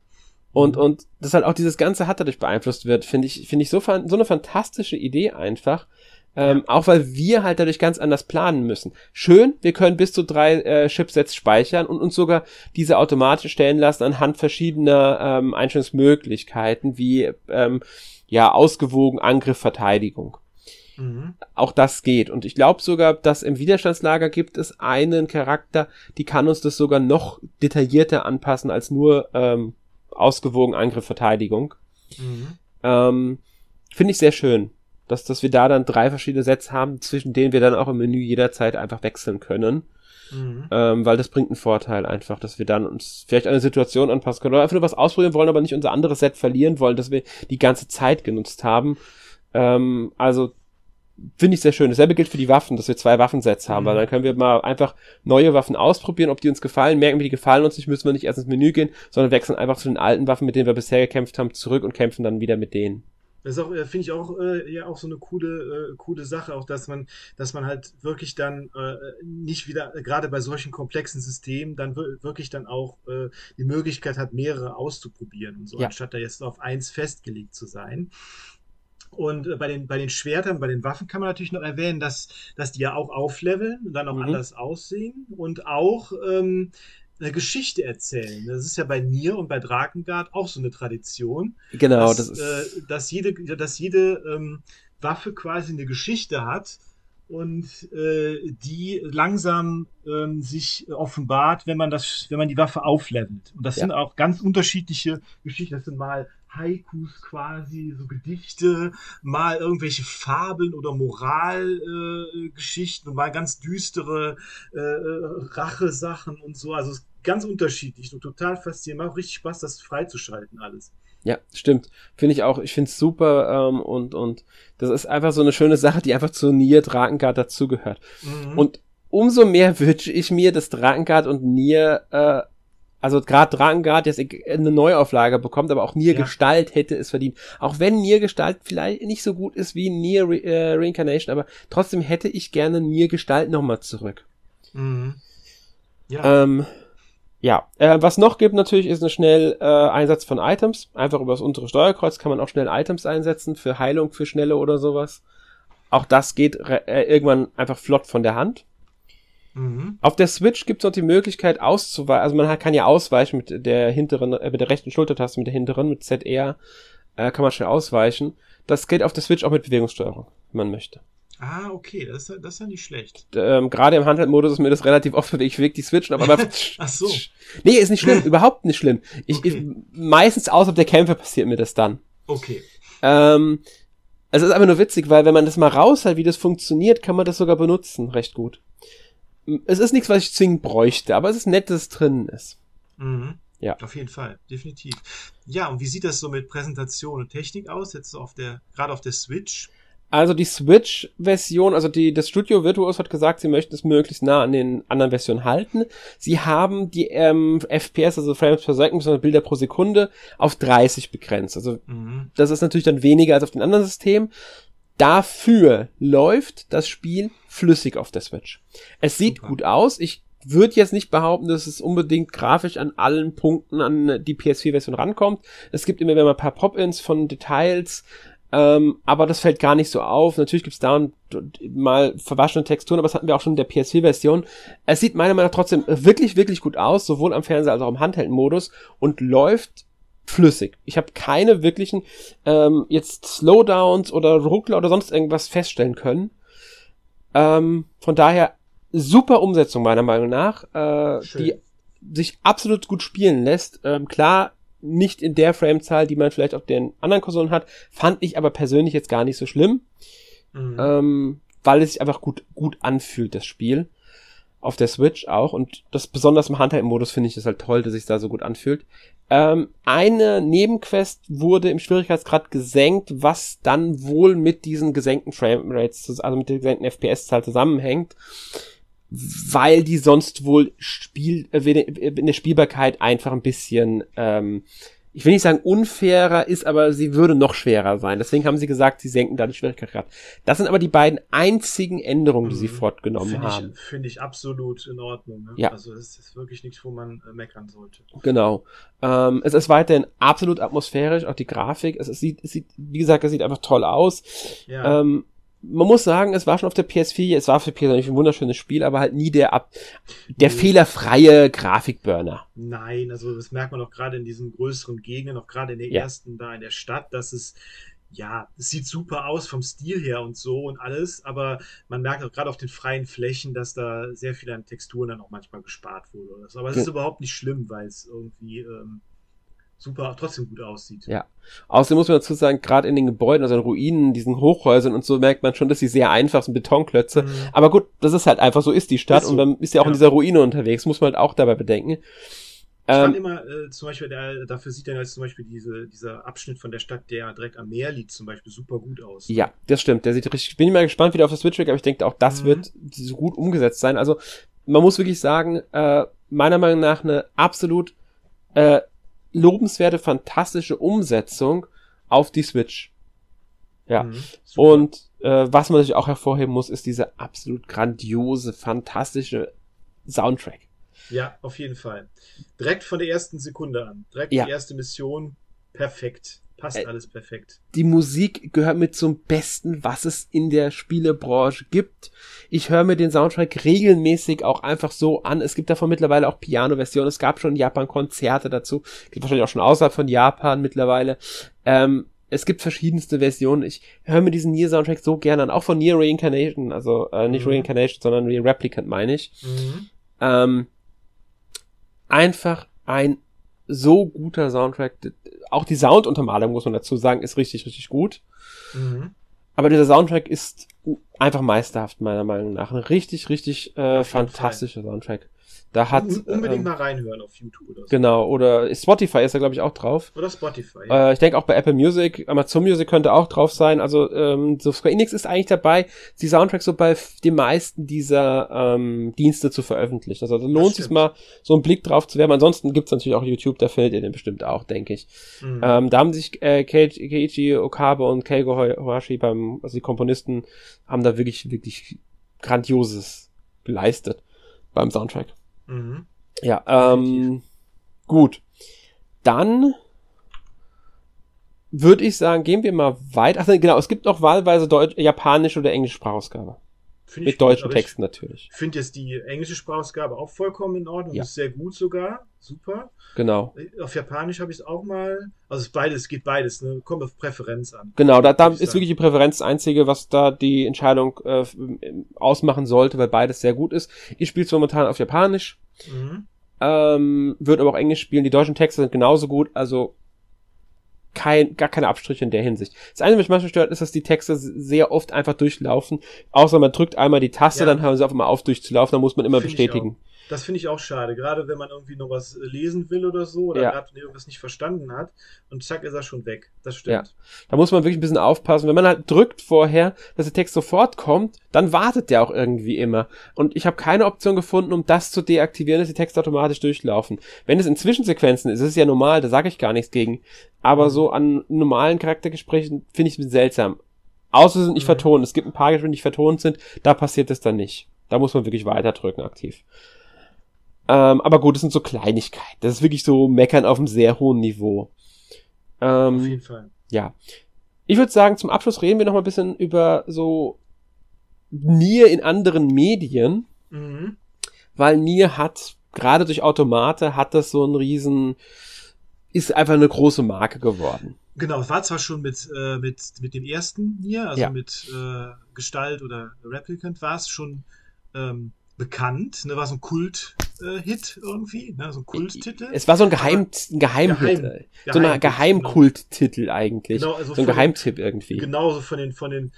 Und, und dass halt auch dieses Ganze hat dadurch beeinflusst wird, finde ich, finde ich so, so eine fantastische Idee einfach. Ähm, ja. Auch weil wir halt dadurch ganz anders planen müssen. Schön, wir können bis zu drei äh, Chipsets speichern und uns sogar diese automatisch stellen lassen anhand verschiedener ähm, Einstellungsmöglichkeiten, wie ähm, ja ausgewogen Angriff, Verteidigung. Mhm. Auch das geht. Und ich glaube sogar, dass im Widerstandslager gibt es einen Charakter, die kann uns das sogar noch detaillierter anpassen als nur ähm, ausgewogen Angriff, Verteidigung. Mhm. Ähm, Finde ich sehr schön, dass, dass wir da dann drei verschiedene Sets haben, zwischen denen wir dann auch im Menü jederzeit einfach wechseln können. Mhm. Ähm, weil das bringt einen Vorteil einfach, dass wir dann uns vielleicht eine Situation anpassen können oder einfach nur was ausprobieren wollen, aber nicht unser anderes Set verlieren wollen, dass wir die ganze Zeit genutzt haben. Ähm, also finde ich sehr schön. Dasselbe gilt für die Waffen, dass wir zwei Waffensets haben, mhm. weil dann können wir mal einfach neue Waffen ausprobieren, ob die uns gefallen. Merken wir, die gefallen uns nicht, müssen wir nicht erst ins Menü gehen, sondern wechseln einfach zu den alten Waffen, mit denen wir bisher gekämpft haben, zurück und kämpfen dann wieder mit denen. Das äh, finde ich auch, äh, ja, auch so eine coole, äh, coole Sache, auch dass man, dass man halt wirklich dann äh, nicht wieder, äh, gerade bei solchen komplexen Systemen, dann wirklich dann auch äh, die Möglichkeit hat, mehrere auszuprobieren und so, ja. anstatt da jetzt auf eins festgelegt zu sein. Und bei den, bei den Schwertern, bei den Waffen kann man natürlich noch erwähnen, dass, dass die ja auch aufleveln und dann auch mhm. anders aussehen und auch ähm, eine Geschichte erzählen. Das ist ja bei Nier und bei Drakengard auch so eine Tradition. Genau, dass, das ist. Äh, dass jede, dass jede ähm, Waffe quasi eine Geschichte hat und äh, die langsam ähm, sich offenbart, wenn man das, wenn man die Waffe auflevelt. Und das ja. sind auch ganz unterschiedliche Geschichten. Das sind mal Haikus quasi, so Gedichte, mal irgendwelche Fabeln oder Moralgeschichten äh, und mal ganz düstere äh, Rache-Sachen und so. Also ganz unterschiedlich und total faszinierend. Macht richtig Spaß, das freizuschalten alles. Ja, stimmt. Finde ich auch. Ich finde es super ähm, und, und das ist einfach so eine schöne Sache, die einfach zu Nier Drakengard dazugehört. Mhm. Und umso mehr wünsche ich mir, dass Drakengard und Nier äh, also gerade Drakengard jetzt eine Neuauflage bekommt, aber auch Nier ja. Gestalt hätte es verdient. Auch wenn Nier Gestalt vielleicht nicht so gut ist wie Nier Re äh, Reincarnation, aber trotzdem hätte ich gerne Nier Gestalt nochmal zurück. Mhm. Ja. Ähm, ja, äh, was noch gibt natürlich ist ein schnell äh, Einsatz von Items. Einfach über das untere Steuerkreuz kann man auch schnell Items einsetzen für Heilung, für schnelle oder sowas. Auch das geht äh, irgendwann einfach flott von der Hand. Mhm. Auf der Switch gibt es noch die Möglichkeit auszuweichen, also man kann ja ausweichen mit der hinteren, äh, mit der rechten Schultertaste, mit der hinteren, mit ZR, äh, kann man schnell ausweichen. Das geht auf der Switch auch mit Bewegungssteuerung, wenn man möchte. Ah, okay, das, ist, das ist ja nicht schlecht. Ähm, Gerade im Handheld-Modus ist mir das relativ oft, ich bewege die Switch, aber, aber <laughs> Ach so. Nee, ist nicht schlimm, <laughs> überhaupt nicht schlimm. Ich, okay. ich, meistens außerhalb der Kämpfe passiert mir das dann. Okay. Ähm, es ist einfach nur witzig, weil wenn man das mal raushält, wie das funktioniert, kann man das sogar benutzen, recht gut es ist nichts, was ich zwingend bräuchte, aber es ist nett, dass es drin ist. Mhm. Ja. Auf jeden Fall, definitiv. Ja, und wie sieht das so mit Präsentation und Technik aus? Jetzt auf der, gerade auf der Switch? Also die Switch-Version, also die, das Studio Virtuos hat gesagt, sie möchten es möglichst nah an den anderen Versionen halten. Sie haben die ähm, FPS, also Frames per Second, bzw. Bilder pro Sekunde, auf 30 begrenzt. Also mhm. das ist natürlich dann weniger als auf den anderen Systemen. Dafür läuft das Spiel flüssig auf der Switch. Es sieht Super. gut aus. Ich würde jetzt nicht behaupten, dass es unbedingt grafisch an allen Punkten an die PS4-Version rankommt. Es gibt immer wieder mal ein paar Pop-ins von Details, ähm, aber das fällt gar nicht so auf. Natürlich gibt's da und mal verwaschene Texturen, aber das hatten wir auch schon in der PS4-Version. Es sieht meiner Meinung nach trotzdem wirklich, wirklich gut aus, sowohl am Fernseher als auch im Handheld-Modus und läuft flüssig. Ich habe keine wirklichen ähm, jetzt Slowdowns oder Ruckler oder sonst irgendwas feststellen können. Ähm, von daher super Umsetzung meiner Meinung nach, äh, die sich absolut gut spielen lässt. Ähm, klar, nicht in der Framezahl, die man vielleicht auf den anderen Konsolen hat, fand ich aber persönlich jetzt gar nicht so schlimm, mhm. ähm, weil es sich einfach gut gut anfühlt das Spiel. auf der Switch auch und das besonders im Handheld-Modus finde ich es halt toll, dass sich da so gut anfühlt. Ähm, eine Nebenquest wurde im Schwierigkeitsgrad gesenkt, was dann wohl mit diesen gesenkten Framerates, also mit der gesenkten FPS-Zahl zusammenhängt, weil die sonst wohl Spiel, äh, in der Spielbarkeit einfach ein bisschen ähm, ich will nicht sagen unfairer ist, aber sie würde noch schwerer sein. Deswegen haben sie gesagt, sie senken da die Schwierigkeit. Das sind aber die beiden einzigen Änderungen, die sie mhm. fortgenommen Find haben. Finde ich absolut in Ordnung. Ne? Ja. Also es ist wirklich nichts, wo man äh, meckern sollte. Genau. Ähm, es ist weiterhin absolut atmosphärisch, auch die Grafik. Es, es, sieht, es sieht, wie gesagt, es sieht einfach toll aus. Ja. Ähm, man muss sagen, es war schon auf der PS4, es war für PS4 ein wunderschönes Spiel, aber halt nie der ab, der nee. fehlerfreie Grafikburner. Nein, also das merkt man auch gerade in diesen größeren Gegenden, auch gerade in der ja. ersten da in der Stadt, dass es ja, es sieht super aus vom Stil her und so und alles, aber man merkt auch gerade auf den freien Flächen, dass da sehr viel an Texturen dann auch manchmal gespart wurde. Oder so. Aber es ist überhaupt nicht schlimm, weil es irgendwie ähm, super, trotzdem gut aussieht. Ja. Außerdem muss man dazu sagen, gerade in den Gebäuden, also in Ruinen, diesen Hochhäusern und so, merkt man schon, dass sie sehr einfach sind, Betonklötze. Mhm. Aber gut, das ist halt einfach, so ist die Stadt ist so. und man ist ja auch ja. in dieser Ruine unterwegs, muss man halt auch dabei bedenken. Ich fand ähm, immer, äh, zum Beispiel, der, dafür sieht dann jetzt zum Beispiel diese, dieser Abschnitt von der Stadt, der direkt am Meer liegt, zum Beispiel super gut aus. Ja, das stimmt. Der sieht richtig, bin ich mal gespannt, wie der auf der Switch wirkt, aber ich denke auch, das mhm. wird so gut umgesetzt sein. Also, man muss wirklich sagen, äh, meiner Meinung nach eine absolut äh, lobenswerte, fantastische Umsetzung auf die Switch. Ja. Mhm, und äh, was man natürlich auch hervorheben muss, ist diese absolut grandiose, fantastische Soundtrack. Ja, auf jeden Fall. Direkt von der ersten Sekunde an. Direkt ja. die erste Mission. Perfekt. Passt äh, alles perfekt. Die Musik gehört mit zum Besten, was es in der Spielebranche gibt. Ich höre mir den Soundtrack regelmäßig auch einfach so an. Es gibt davon mittlerweile auch Piano-Versionen. Es gab schon in Japan Konzerte dazu. Gibt wahrscheinlich auch schon außerhalb von Japan mittlerweile. Ähm, es gibt verschiedenste Versionen. Ich höre mir diesen Nier-Soundtrack so gerne an. Auch von Nier Reincarnation. Also äh, nicht mhm. Reincarnation, sondern Re Replicant meine ich. Mhm. Ähm, einfach ein so guter Soundtrack. Auch die Sounduntermalung, muss man dazu sagen, ist richtig, richtig gut. Mhm. Aber dieser Soundtrack ist einfach meisterhaft, meiner Meinung nach. Ein richtig, richtig äh, fantastischer Soundtrack. Da hat unbedingt ähm, mal reinhören auf YouTube oder so. Genau, oder Spotify ist da glaube ich auch drauf. Oder Spotify. Ja. Äh, ich denke auch bei Apple Music, Amazon Music könnte auch drauf sein. Also ähm, so Square Enix ist eigentlich dabei, die Soundtracks so bei den meisten dieser ähm, Dienste zu veröffentlichen. Also da lohnt sich mal so einen Blick drauf zu werfen. Ansonsten gibt's natürlich auch YouTube, da findet ihr den bestimmt auch, denke ich. Mhm. Ähm, da haben sich äh, Keiichi Okabe und Keigo Hoashi beim, also die Komponisten, haben da wirklich, wirklich Grandioses geleistet beim Soundtrack. Mhm. Ja, ähm, gut. Dann würde ich sagen, gehen wir mal weiter. Ach, genau, es gibt noch wahlweise Deutsch, japanische oder englische Sprachausgabe. Mit gut, deutschen Texten natürlich. Ich finde jetzt die englische Sprachausgabe auch vollkommen in Ordnung. Ja. Ist sehr gut sogar. Super. Genau. Auf Japanisch habe ich es auch mal. Also beides geht beides, ne? Kommt auf Präferenz an. Genau, da, da ist sagen. wirklich die Präferenz das einzige, was da die Entscheidung äh, ausmachen sollte, weil beides sehr gut ist. Ich spiele es momentan auf Japanisch. Mhm. Ähm, wird aber auch Englisch spielen. Die deutschen Texte sind genauso gut. Also kein, gar keine Abstriche in der Hinsicht. Das Einzige, was mich manchmal stört, ist, dass die Texte sehr oft einfach durchlaufen. Außer man drückt einmal die Taste, ja. dann hören sie auf einmal auf durchzulaufen, dann muss man immer Find bestätigen. Das finde ich auch schade, gerade wenn man irgendwie noch was äh, lesen will oder so, oder ja. gerade irgendwas nicht verstanden hat und zack ist er schon weg. Das stimmt. Ja. Da muss man wirklich ein bisschen aufpassen. Wenn man halt drückt vorher, dass der Text sofort kommt, dann wartet der auch irgendwie immer. Und ich habe keine Option gefunden, um das zu deaktivieren, dass die Texte automatisch durchlaufen. Wenn es in Zwischensequenzen ist, ist es ja normal, da sage ich gar nichts gegen. Aber so an normalen Charaktergesprächen finde ich es ein bisschen seltsam. Außer sie sind nicht mhm. vertont. Es gibt ein paar Gespräche, die nicht vertont sind, da passiert es dann nicht. Da muss man wirklich weiter drücken aktiv. Ähm, aber gut, das sind so Kleinigkeiten. Das ist wirklich so Meckern auf einem sehr hohen Niveau. Ähm, auf jeden Fall. Ja. Ich würde sagen, zum Abschluss reden wir noch mal ein bisschen über so Nier in anderen Medien. Mhm. Weil Nier hat, gerade durch Automate, hat das so einen riesen, ist einfach eine große Marke geworden. Genau, es war zwar schon mit, äh, mit, mit dem ersten Nier, also ja. mit äh, Gestalt oder Replicant, war es schon ähm, bekannt, ne, war so ein Kult, Hit irgendwie, ne? so ein Kulttitel. Es war so ein Geheim, ein Geheimhit, Geheim, so ein Geheimkulttitel genau. eigentlich. Genau, also so ein Geheimtipp irgendwie. Genauso von den, von den,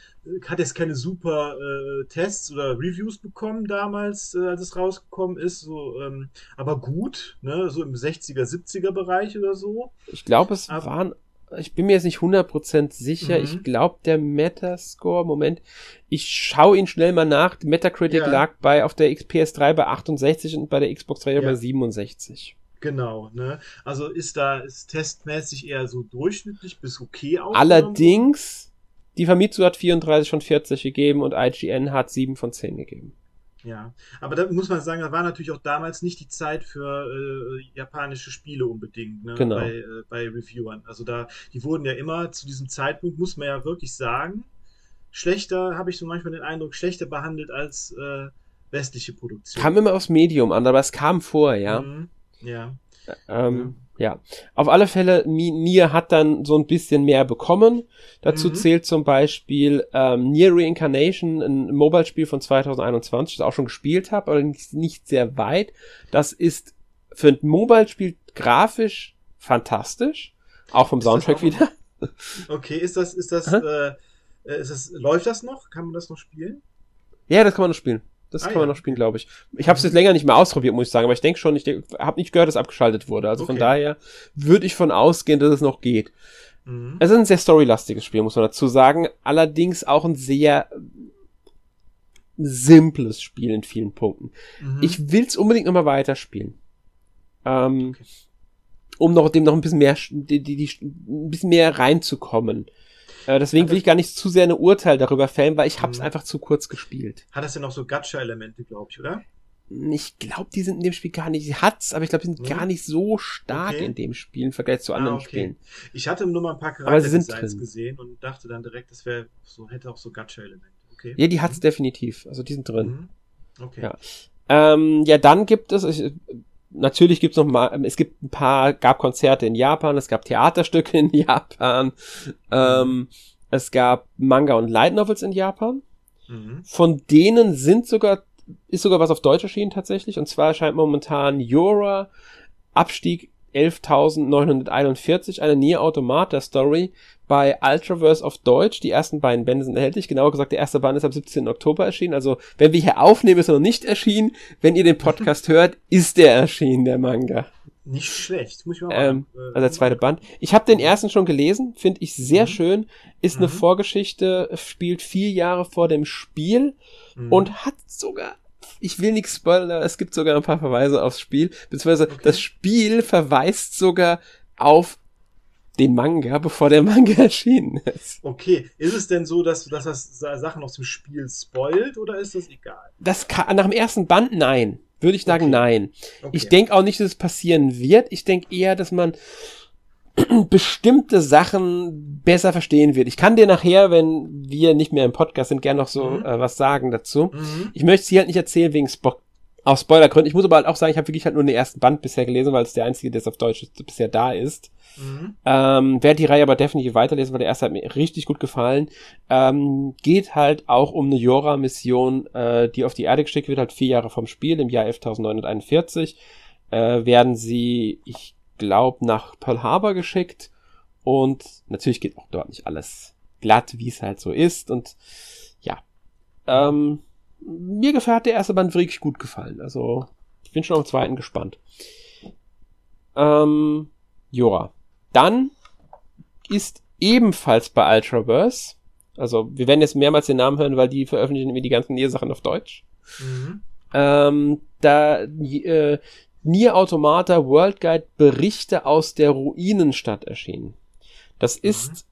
hat jetzt keine super äh, Tests oder Reviews bekommen damals, äh, als es rausgekommen ist, so, ähm, aber gut, ne, so im 60er, 70er Bereich oder so. Ich glaube, es aber, waren ich bin mir jetzt nicht 100% sicher. Mhm. Ich glaube, der Metascore, Moment, ich schaue ihn schnell mal nach. Metacritic ja. lag bei auf der PS3 bei 68 und bei der Xbox 3 ja. bei 67. Genau, ne? Also ist da ist testmäßig eher so durchschnittlich bis okay aus. Allerdings, die Famitsu hat 34 von 40 gegeben und IGN hat 7 von 10 gegeben. Ja, aber da muss man sagen, da war natürlich auch damals nicht die Zeit für äh, japanische Spiele unbedingt, ne? genau. bei, äh, bei Reviewern. Also da, die wurden ja immer zu diesem Zeitpunkt, muss man ja wirklich sagen, schlechter, habe ich so manchmal den Eindruck, schlechter behandelt als äh, westliche Produktion. Kam immer aufs Medium an, aber es kam vor, ja. Mhm. Ja. Ähm, ja, auf alle Fälle, Nier hat dann so ein bisschen mehr bekommen. Dazu mhm. zählt zum Beispiel ähm, Nier Reincarnation, ein Mobile-Spiel von 2021, das ich auch schon gespielt habe, aber nicht, sehr weit. Das ist für ein Mobile-Spiel grafisch fantastisch, auch vom ist Soundtrack wieder. Okay, ist das, ist das, äh, ist das, läuft das noch? Kann man das noch spielen? Ja, das kann man noch spielen. Das ah, kann man noch spielen, glaube ich. Ich habe es jetzt länger nicht mehr ausprobiert, muss ich sagen, aber ich denke schon, ich habe nicht gehört, dass abgeschaltet wurde. Also okay. von daher würde ich von ausgehen, dass es noch geht. Mhm. Es ist ein sehr storylastiges Spiel, muss man dazu sagen. Allerdings auch ein sehr simples Spiel in vielen Punkten. Mhm. Ich will es unbedingt nochmal weiterspielen. Ähm, okay. Um noch dem noch ein bisschen mehr, die, die, die, ein bisschen mehr reinzukommen. Äh, deswegen will ich gar nicht zu sehr eine Urteil darüber fällen, weil ich hab's mhm. einfach zu kurz gespielt. Hat das denn noch so Gacha-Elemente, glaube ich, oder? Ich glaube, die sind in dem Spiel gar nicht, sie hat's, aber ich glaube, die sind mhm. gar nicht so stark okay. in dem Spiel im Vergleich zu anderen ah, okay. Spielen. Ich hatte nur mal ein paar Charakter-Designs gesehen und dachte dann direkt, das wäre so, hätte auch so Gacha-Elemente. Okay. Ja, die hat's mhm. definitiv. Also die sind drin. Mhm. Okay. Ja. Ähm, ja, dann gibt es, ich, natürlich gibt's noch mal, es gibt ein paar, gab Konzerte in Japan, es gab Theaterstücke <laughs> in Japan, ähm, es gab Manga und Light Novels in Japan. Mhm. Von denen sind sogar, ist sogar was auf Deutsch erschienen tatsächlich, und zwar erscheint momentan Yora Abstieg 11.941, eine Nier Automata Story bei Ultraverse auf Deutsch. Die ersten beiden Bände sind erhältlich. Genauer gesagt, der erste Band ist am 17. Oktober erschienen. Also, wenn wir hier aufnehmen, ist er noch nicht erschienen. Wenn ihr den Podcast <laughs> hört, ist der erschienen, der Manga. Nicht schlecht, muss ich mal ähm, äh, Also der zweite Band. Ich habe den ersten schon gelesen, finde ich sehr mhm. schön. Ist mhm. eine Vorgeschichte, spielt vier Jahre vor dem Spiel mhm. und hat sogar ich will nichts spoilern, aber es gibt sogar ein paar Verweise aufs Spiel, beziehungsweise okay. das Spiel verweist sogar auf den Manga, bevor der Manga <laughs> erschienen ist. Okay, ist es denn so, dass, dass das Sachen aus dem Spiel spoilt oder ist das egal? Das kann, nach dem ersten Band nein. Würde ich sagen, okay. nein. Okay. Ich denke auch nicht, dass es passieren wird. Ich denke eher, dass man <clears throat> bestimmte Sachen besser verstehen wird. Ich kann dir nachher, wenn wir nicht mehr im Podcast sind, gerne noch so mhm. äh, was sagen dazu. Mhm. Ich möchte es hier halt nicht erzählen wegen Spo aus Spoilergründen. Ich muss aber halt auch sagen, ich habe wirklich halt nur den ersten Band bisher gelesen, weil es der einzige, der auf Deutsch bisher da ist. Mhm. Ähm, werde die Reihe aber definitiv weiterlesen, weil der erste hat mir richtig gut gefallen. Ähm, geht halt auch um eine Jora-Mission, äh, die auf die Erde geschickt wird, halt vier Jahre vom Spiel, im Jahr 11.941. Äh, werden sie, ich glaube, nach Pearl Harbor geschickt. Und natürlich geht auch dort nicht alles glatt, wie es halt so ist. Und ja, ähm, mir gefällt der erste Band wirklich gut gefallen. Also, ich bin schon am zweiten gespannt. Ähm, Jora. Dann ist ebenfalls bei Ultraverse, also wir werden jetzt mehrmals den Namen hören, weil die veröffentlichen immer die ganzen Nier-Sachen auf Deutsch. Mhm. Ähm, da äh, Nier Automata World Guide Berichte aus der Ruinenstadt erschienen. Das mhm. ist,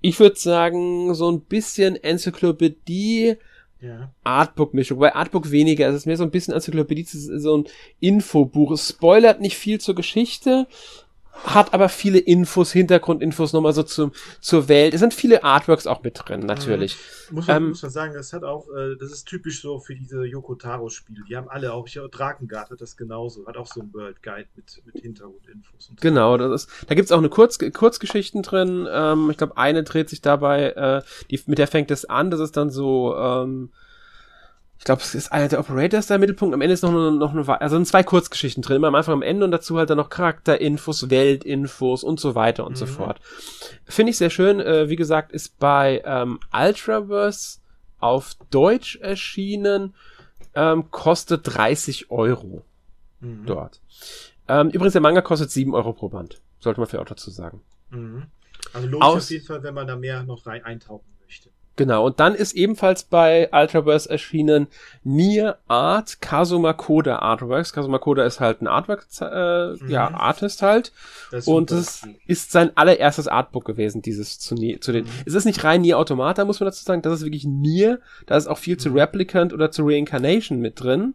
ich würde sagen, so ein bisschen Enzyklopädie, ja. Artbook-Mischung, weil Artbook weniger, es ist mehr so ein bisschen Enzyklopädie, so ein Infobuch. Es spoilert nicht viel zur Geschichte, hat aber viele Infos, Hintergrundinfos nochmal so zum, zur Welt. Es sind viele Artworks auch mit drin, natürlich. Mhm. Muss, man, ähm, muss man sagen, das hat auch, äh, das ist typisch so für diese Yoko Taro-Spiele. Die haben alle auch, ich, Drakengard hat das genauso, hat auch so ein World Guide mit, mit Hintergrundinfos. Und so. Genau, das ist, da gibt's auch eine Kurz, Kurzgeschichten drin. Ähm, ich glaube, eine dreht sich dabei, äh, die, mit der fängt es an, das ist dann so, ähm, ich glaube, es ist einer der Operators der Mittelpunkt. Am Ende ist noch eine, noch eine, also sind zwei Kurzgeschichten drin, immer am Anfang am Ende und dazu halt dann noch Charakterinfos, Weltinfos und so weiter und mhm. so fort. Finde ich sehr schön. Äh, wie gesagt, ist bei ähm, Ultraverse auf Deutsch erschienen, ähm, kostet 30 Euro mhm. dort. Ähm, übrigens, der Manga kostet 7 Euro pro Band. Sollte man für auch dazu sagen. Mhm. Also lohnt sich auf jeden Fall, wenn man da mehr noch rein eintauchen möchte. Genau, und dann ist ebenfalls bei Ultraverse erschienen Nier Art Kazuma Koda Artworks. Kazuma Koda ist halt ein Artwork, äh, mhm. ja, Artist halt. Das und es ist sein allererstes Artbook gewesen, dieses zu, zu den. Mhm. Es ist nicht rein Nier Automata, muss man dazu sagen. Das ist wirklich Nier. Da ist auch viel mhm. zu Replicant oder zu Reincarnation mit drin.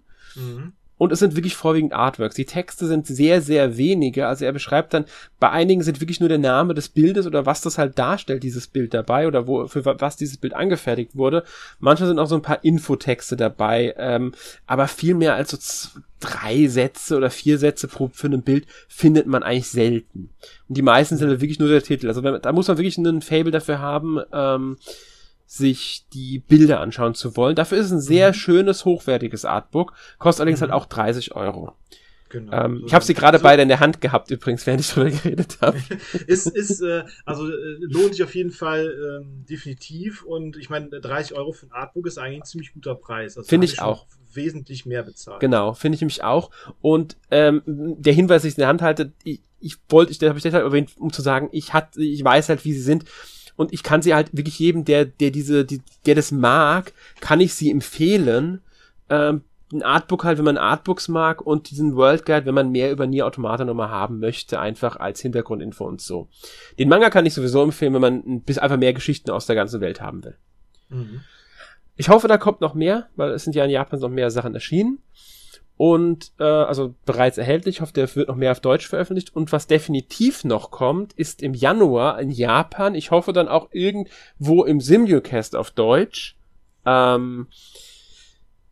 Und es sind wirklich vorwiegend Artworks. Die Texte sind sehr, sehr wenige. Also er beschreibt dann, bei einigen sind wirklich nur der Name des Bildes oder was das halt darstellt, dieses Bild dabei oder wo, für was dieses Bild angefertigt wurde. Manchmal sind auch so ein paar Infotexte dabei, ähm, aber viel mehr als so drei Sätze oder vier Sätze pro, für ein Bild findet man eigentlich selten. Und die meisten sind wirklich nur der Titel. Also wenn, da muss man wirklich einen Fable dafür haben, ähm, sich die Bilder anschauen zu wollen. Dafür ist es ein sehr mhm. schönes, hochwertiges Artbook, kostet allerdings halt mhm. halt auch 30 Euro. Genau. Ähm, so ich habe sie gerade so beide in der Hand gehabt, übrigens, während ich drüber geredet habe. <laughs> ist, ist, äh, also äh, lohnt sich auf jeden Fall ähm, definitiv und ich meine, 30 Euro für ein Artbook ist eigentlich ein ziemlich guter Preis. Also finde ich auch. Wesentlich mehr bezahlt. Genau, finde ich mich auch. Und ähm, der Hinweis, den ich in der Hand halte, ich, ich wollte, ich, habe ich deshalb erwähnt, um zu sagen, ich hat, ich weiß halt, wie sie sind und ich kann sie halt wirklich jedem, der, der diese, die, der das mag, kann ich sie empfehlen. Ähm, ein Artbook halt, wenn man Artbooks mag und diesen World Guide, wenn man mehr über Nier Automata nochmal haben möchte, einfach als Hintergrundinfo und so. Den Manga kann ich sowieso empfehlen, wenn man ein bisschen einfach mehr Geschichten aus der ganzen Welt haben will. Mhm. Ich hoffe, da kommt noch mehr, weil es sind ja in Japan noch mehr Sachen erschienen und äh, also bereits erhältlich. Ich hoffe, der wird noch mehr auf Deutsch veröffentlicht. Und was definitiv noch kommt, ist im Januar in Japan. Ich hoffe dann auch irgendwo im Simulcast auf Deutsch. Ähm,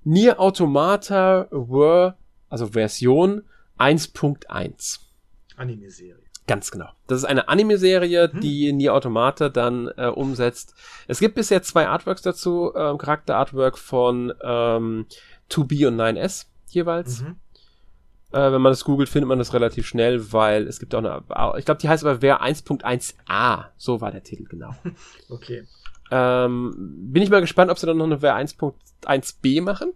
Nier Automata Were, also Version 1.1. Anime-Serie. Ganz genau. Das ist eine Anime-Serie, hm. die Nier Automata dann äh, umsetzt. Es gibt bisher zwei Artworks dazu. Ähm, Charakter-Artwork von ähm, 2B und 9S jeweils. Mhm. Äh, wenn man das googelt, findet man das relativ schnell, weil es gibt auch eine, ich glaube, die heißt aber Wer 1.1a. So war der Titel, genau. <laughs> okay. Ähm, bin ich mal gespannt, ob sie dann noch eine Wer 1.1b machen.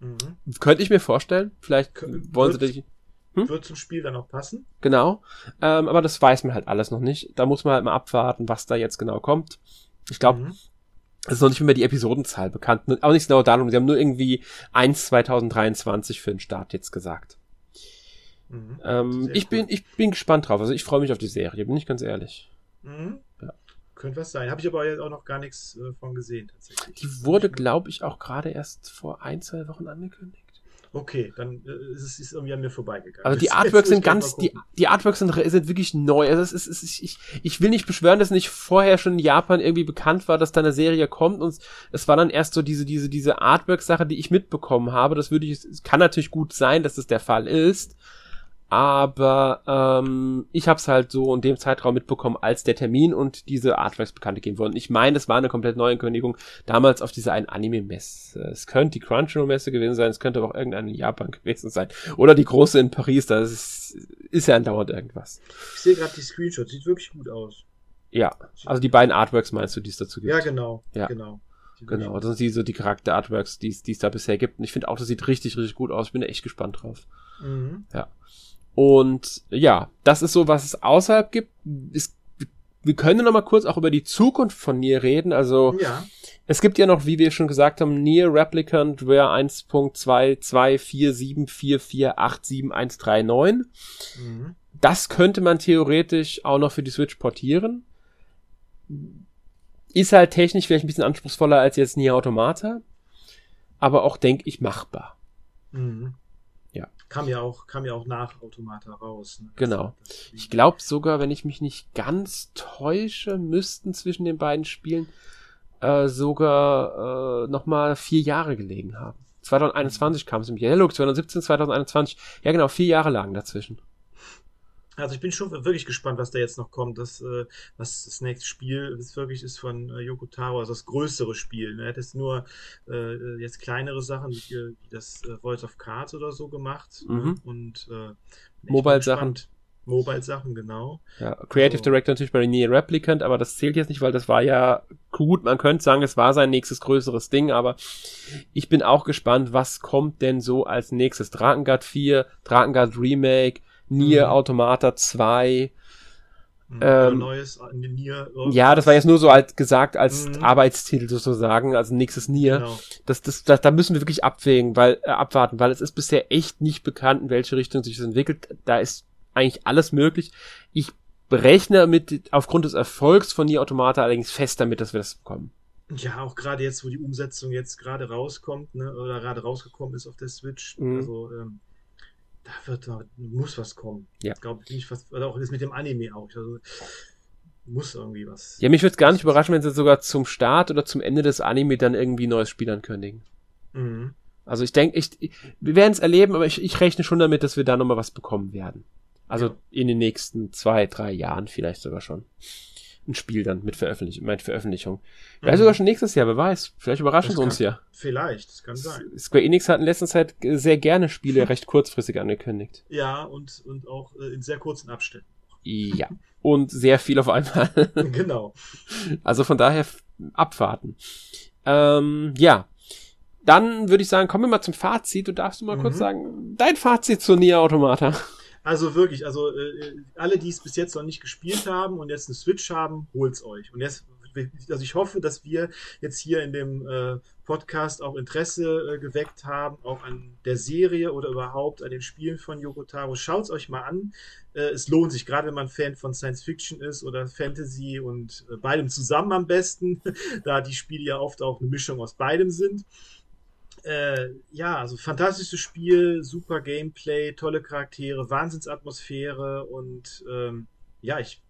Mhm. Könnte ich mir vorstellen. Vielleicht Kön wollen sie dich. Hm? Wird zum Spiel dann auch passen. Genau. Ähm, aber das weiß man halt alles noch nicht. Da muss man halt mal abwarten, was da jetzt genau kommt. Ich glaube, mhm. Es ist noch nicht mehr die Episodenzahl bekannt. Auch nicht genau darum. Sie haben nur irgendwie 1 2023 für den Start jetzt gesagt. Mhm. Ähm, ich, bin, ich bin gespannt drauf. Also ich freue mich auf die Serie, bin ich ganz ehrlich. Mhm. Ja. Könnte was sein. Habe ich aber jetzt auch noch gar nichts äh, von gesehen, tatsächlich. Die wurde, glaube ich, auch gerade erst vor ein, zwei Wochen angekündigt. Okay, dann äh, ist es ist irgendwie an mir vorbeigegangen. Also die Artworks sind ganz, die, die Artworks sind, sind wirklich neu. Also es ist, es ist, ich, ich will nicht beschwören, dass nicht vorher schon in Japan irgendwie bekannt war, dass da eine Serie kommt und es war dann erst so diese, diese, diese Artwork-Sache, die ich mitbekommen habe. Das würde ich, es kann natürlich gut sein, dass das der Fall ist aber ähm, ich habe es halt so in dem Zeitraum mitbekommen, als der Termin und diese Artworks bekannt gegeben wurden. Ich meine, das war eine komplett neue Ankündigung, damals auf dieser einen Anime-Messe. Es könnte die Crunchyroll-Messe gewesen sein, es könnte aber auch irgendeine in Japan gewesen sein. Oder die große in Paris, das ist, ist ja andauernd irgendwas. Ich sehe gerade die Screenshots, sieht wirklich gut aus. Ja, also die beiden Artworks meinst du, die es dazu gibt? Ja, genau. Ja. genau. Genau, das sind die, so die Charakter-Artworks, die es da bisher gibt. Und ich finde auch, das sieht richtig, richtig gut aus. Ich bin da echt gespannt drauf. Mhm. Ja. Und ja, das ist so, was es außerhalb gibt. Es, wir können noch mal kurz auch über die Zukunft von Nier reden. Also ja. es gibt ja noch, wie wir schon gesagt haben, Nier Replicant Rare 1.22444871139. Mhm. Das könnte man theoretisch auch noch für die Switch portieren. Ist halt technisch vielleicht ein bisschen anspruchsvoller als jetzt Nier Automata. Aber auch, denke ich, machbar. Mhm. Kam ja auch, kam ja auch nach Automata raus. Ne? Genau. Ich glaube sogar, wenn ich mich nicht ganz täusche, müssten zwischen den beiden Spielen äh, sogar äh, nochmal vier Jahre gelegen haben. 2021 kam es im Jahr. Ja, look, 2017, 2021. Ja, genau, vier Jahre lagen dazwischen. Also ich bin schon wirklich gespannt, was da jetzt noch kommt. Das, äh, was das nächste Spiel ist wirklich ist von äh, Yoko Taro, also das größere Spiel. Ne? Er hat jetzt nur äh, jetzt kleinere Sachen wie, wie das äh, Voice of Cards oder so gemacht. Ne? Mhm. Und äh, Mobile-Sachen. Mobile-Sachen, genau. Ja, Creative also, Director natürlich bei Nier Replicant, aber das zählt jetzt nicht, weil das war ja gut. Man könnte sagen, es war sein nächstes größeres Ding, aber ich bin auch gespannt, was kommt denn so als nächstes. Drakengard 4, Drakengard Remake, Nier mhm. Automata 2. Mhm. Ähm, neues Nier. Ja, das war jetzt nur so als gesagt als mhm. Arbeitstitel sozusagen, also nächstes Nier. Genau. Das, das, das, da müssen wir wirklich abwägen, weil äh, abwarten, weil es ist bisher echt nicht bekannt, in welche Richtung sich das entwickelt. Da ist eigentlich alles möglich. Ich berechne mit aufgrund des Erfolgs von Nier Automata allerdings fest damit, dass wir das bekommen. Ja, auch gerade jetzt, wo die Umsetzung jetzt gerade rauskommt, ne, oder gerade rausgekommen ist auf der Switch. Mhm. Also ähm, da wird da muss was kommen. Ja. Ich glaube nicht was, oder auch das mit dem Anime auch. Also, muss irgendwie was. Ja, mich würde es gar nicht überraschen, wenn sie sogar zum Start oder zum Ende des Anime dann irgendwie neues Spiel ankündigen. Mhm. Also ich denke, ich, wir werden es erleben, aber ich, ich rechne schon damit, dass wir da nochmal was bekommen werden. Also ja. in den nächsten zwei, drei Jahren vielleicht sogar schon. Ein Spiel dann mit Veröffentlichung, mit Veröffentlichung. Vielleicht mhm. sogar schon nächstes Jahr, wer weiß. Vielleicht überraschen das sie uns ja. Vielleicht, das kann sein. Square Enix hat in letzter Zeit sehr gerne Spiele <laughs> recht kurzfristig angekündigt. Ja, und, und auch äh, in sehr kurzen Abständen. Ja. Und sehr viel auf einmal. <laughs> genau. Also von daher abwarten. Ähm, ja. Dann würde ich sagen, kommen wir mal zum Fazit. Du darfst du mal mhm. kurz sagen, dein Fazit zu Nier Automata. Also wirklich, also äh, alle, die es bis jetzt noch nicht gespielt haben und jetzt eine Switch haben, holt's euch. Und jetzt, also ich hoffe, dass wir jetzt hier in dem äh, Podcast auch Interesse äh, geweckt haben, auch an der Serie oder überhaupt an den Spielen von Yoko Taro. Schaut's euch mal an. Äh, es lohnt sich, gerade wenn man Fan von Science Fiction ist oder Fantasy und äh, beidem zusammen am besten, <laughs> da die Spiele ja oft auch eine Mischung aus beidem sind äh, ja, also fantastisches Spiel, super Gameplay, tolle Charaktere, Wahnsinnsatmosphäre und ähm, ja, ich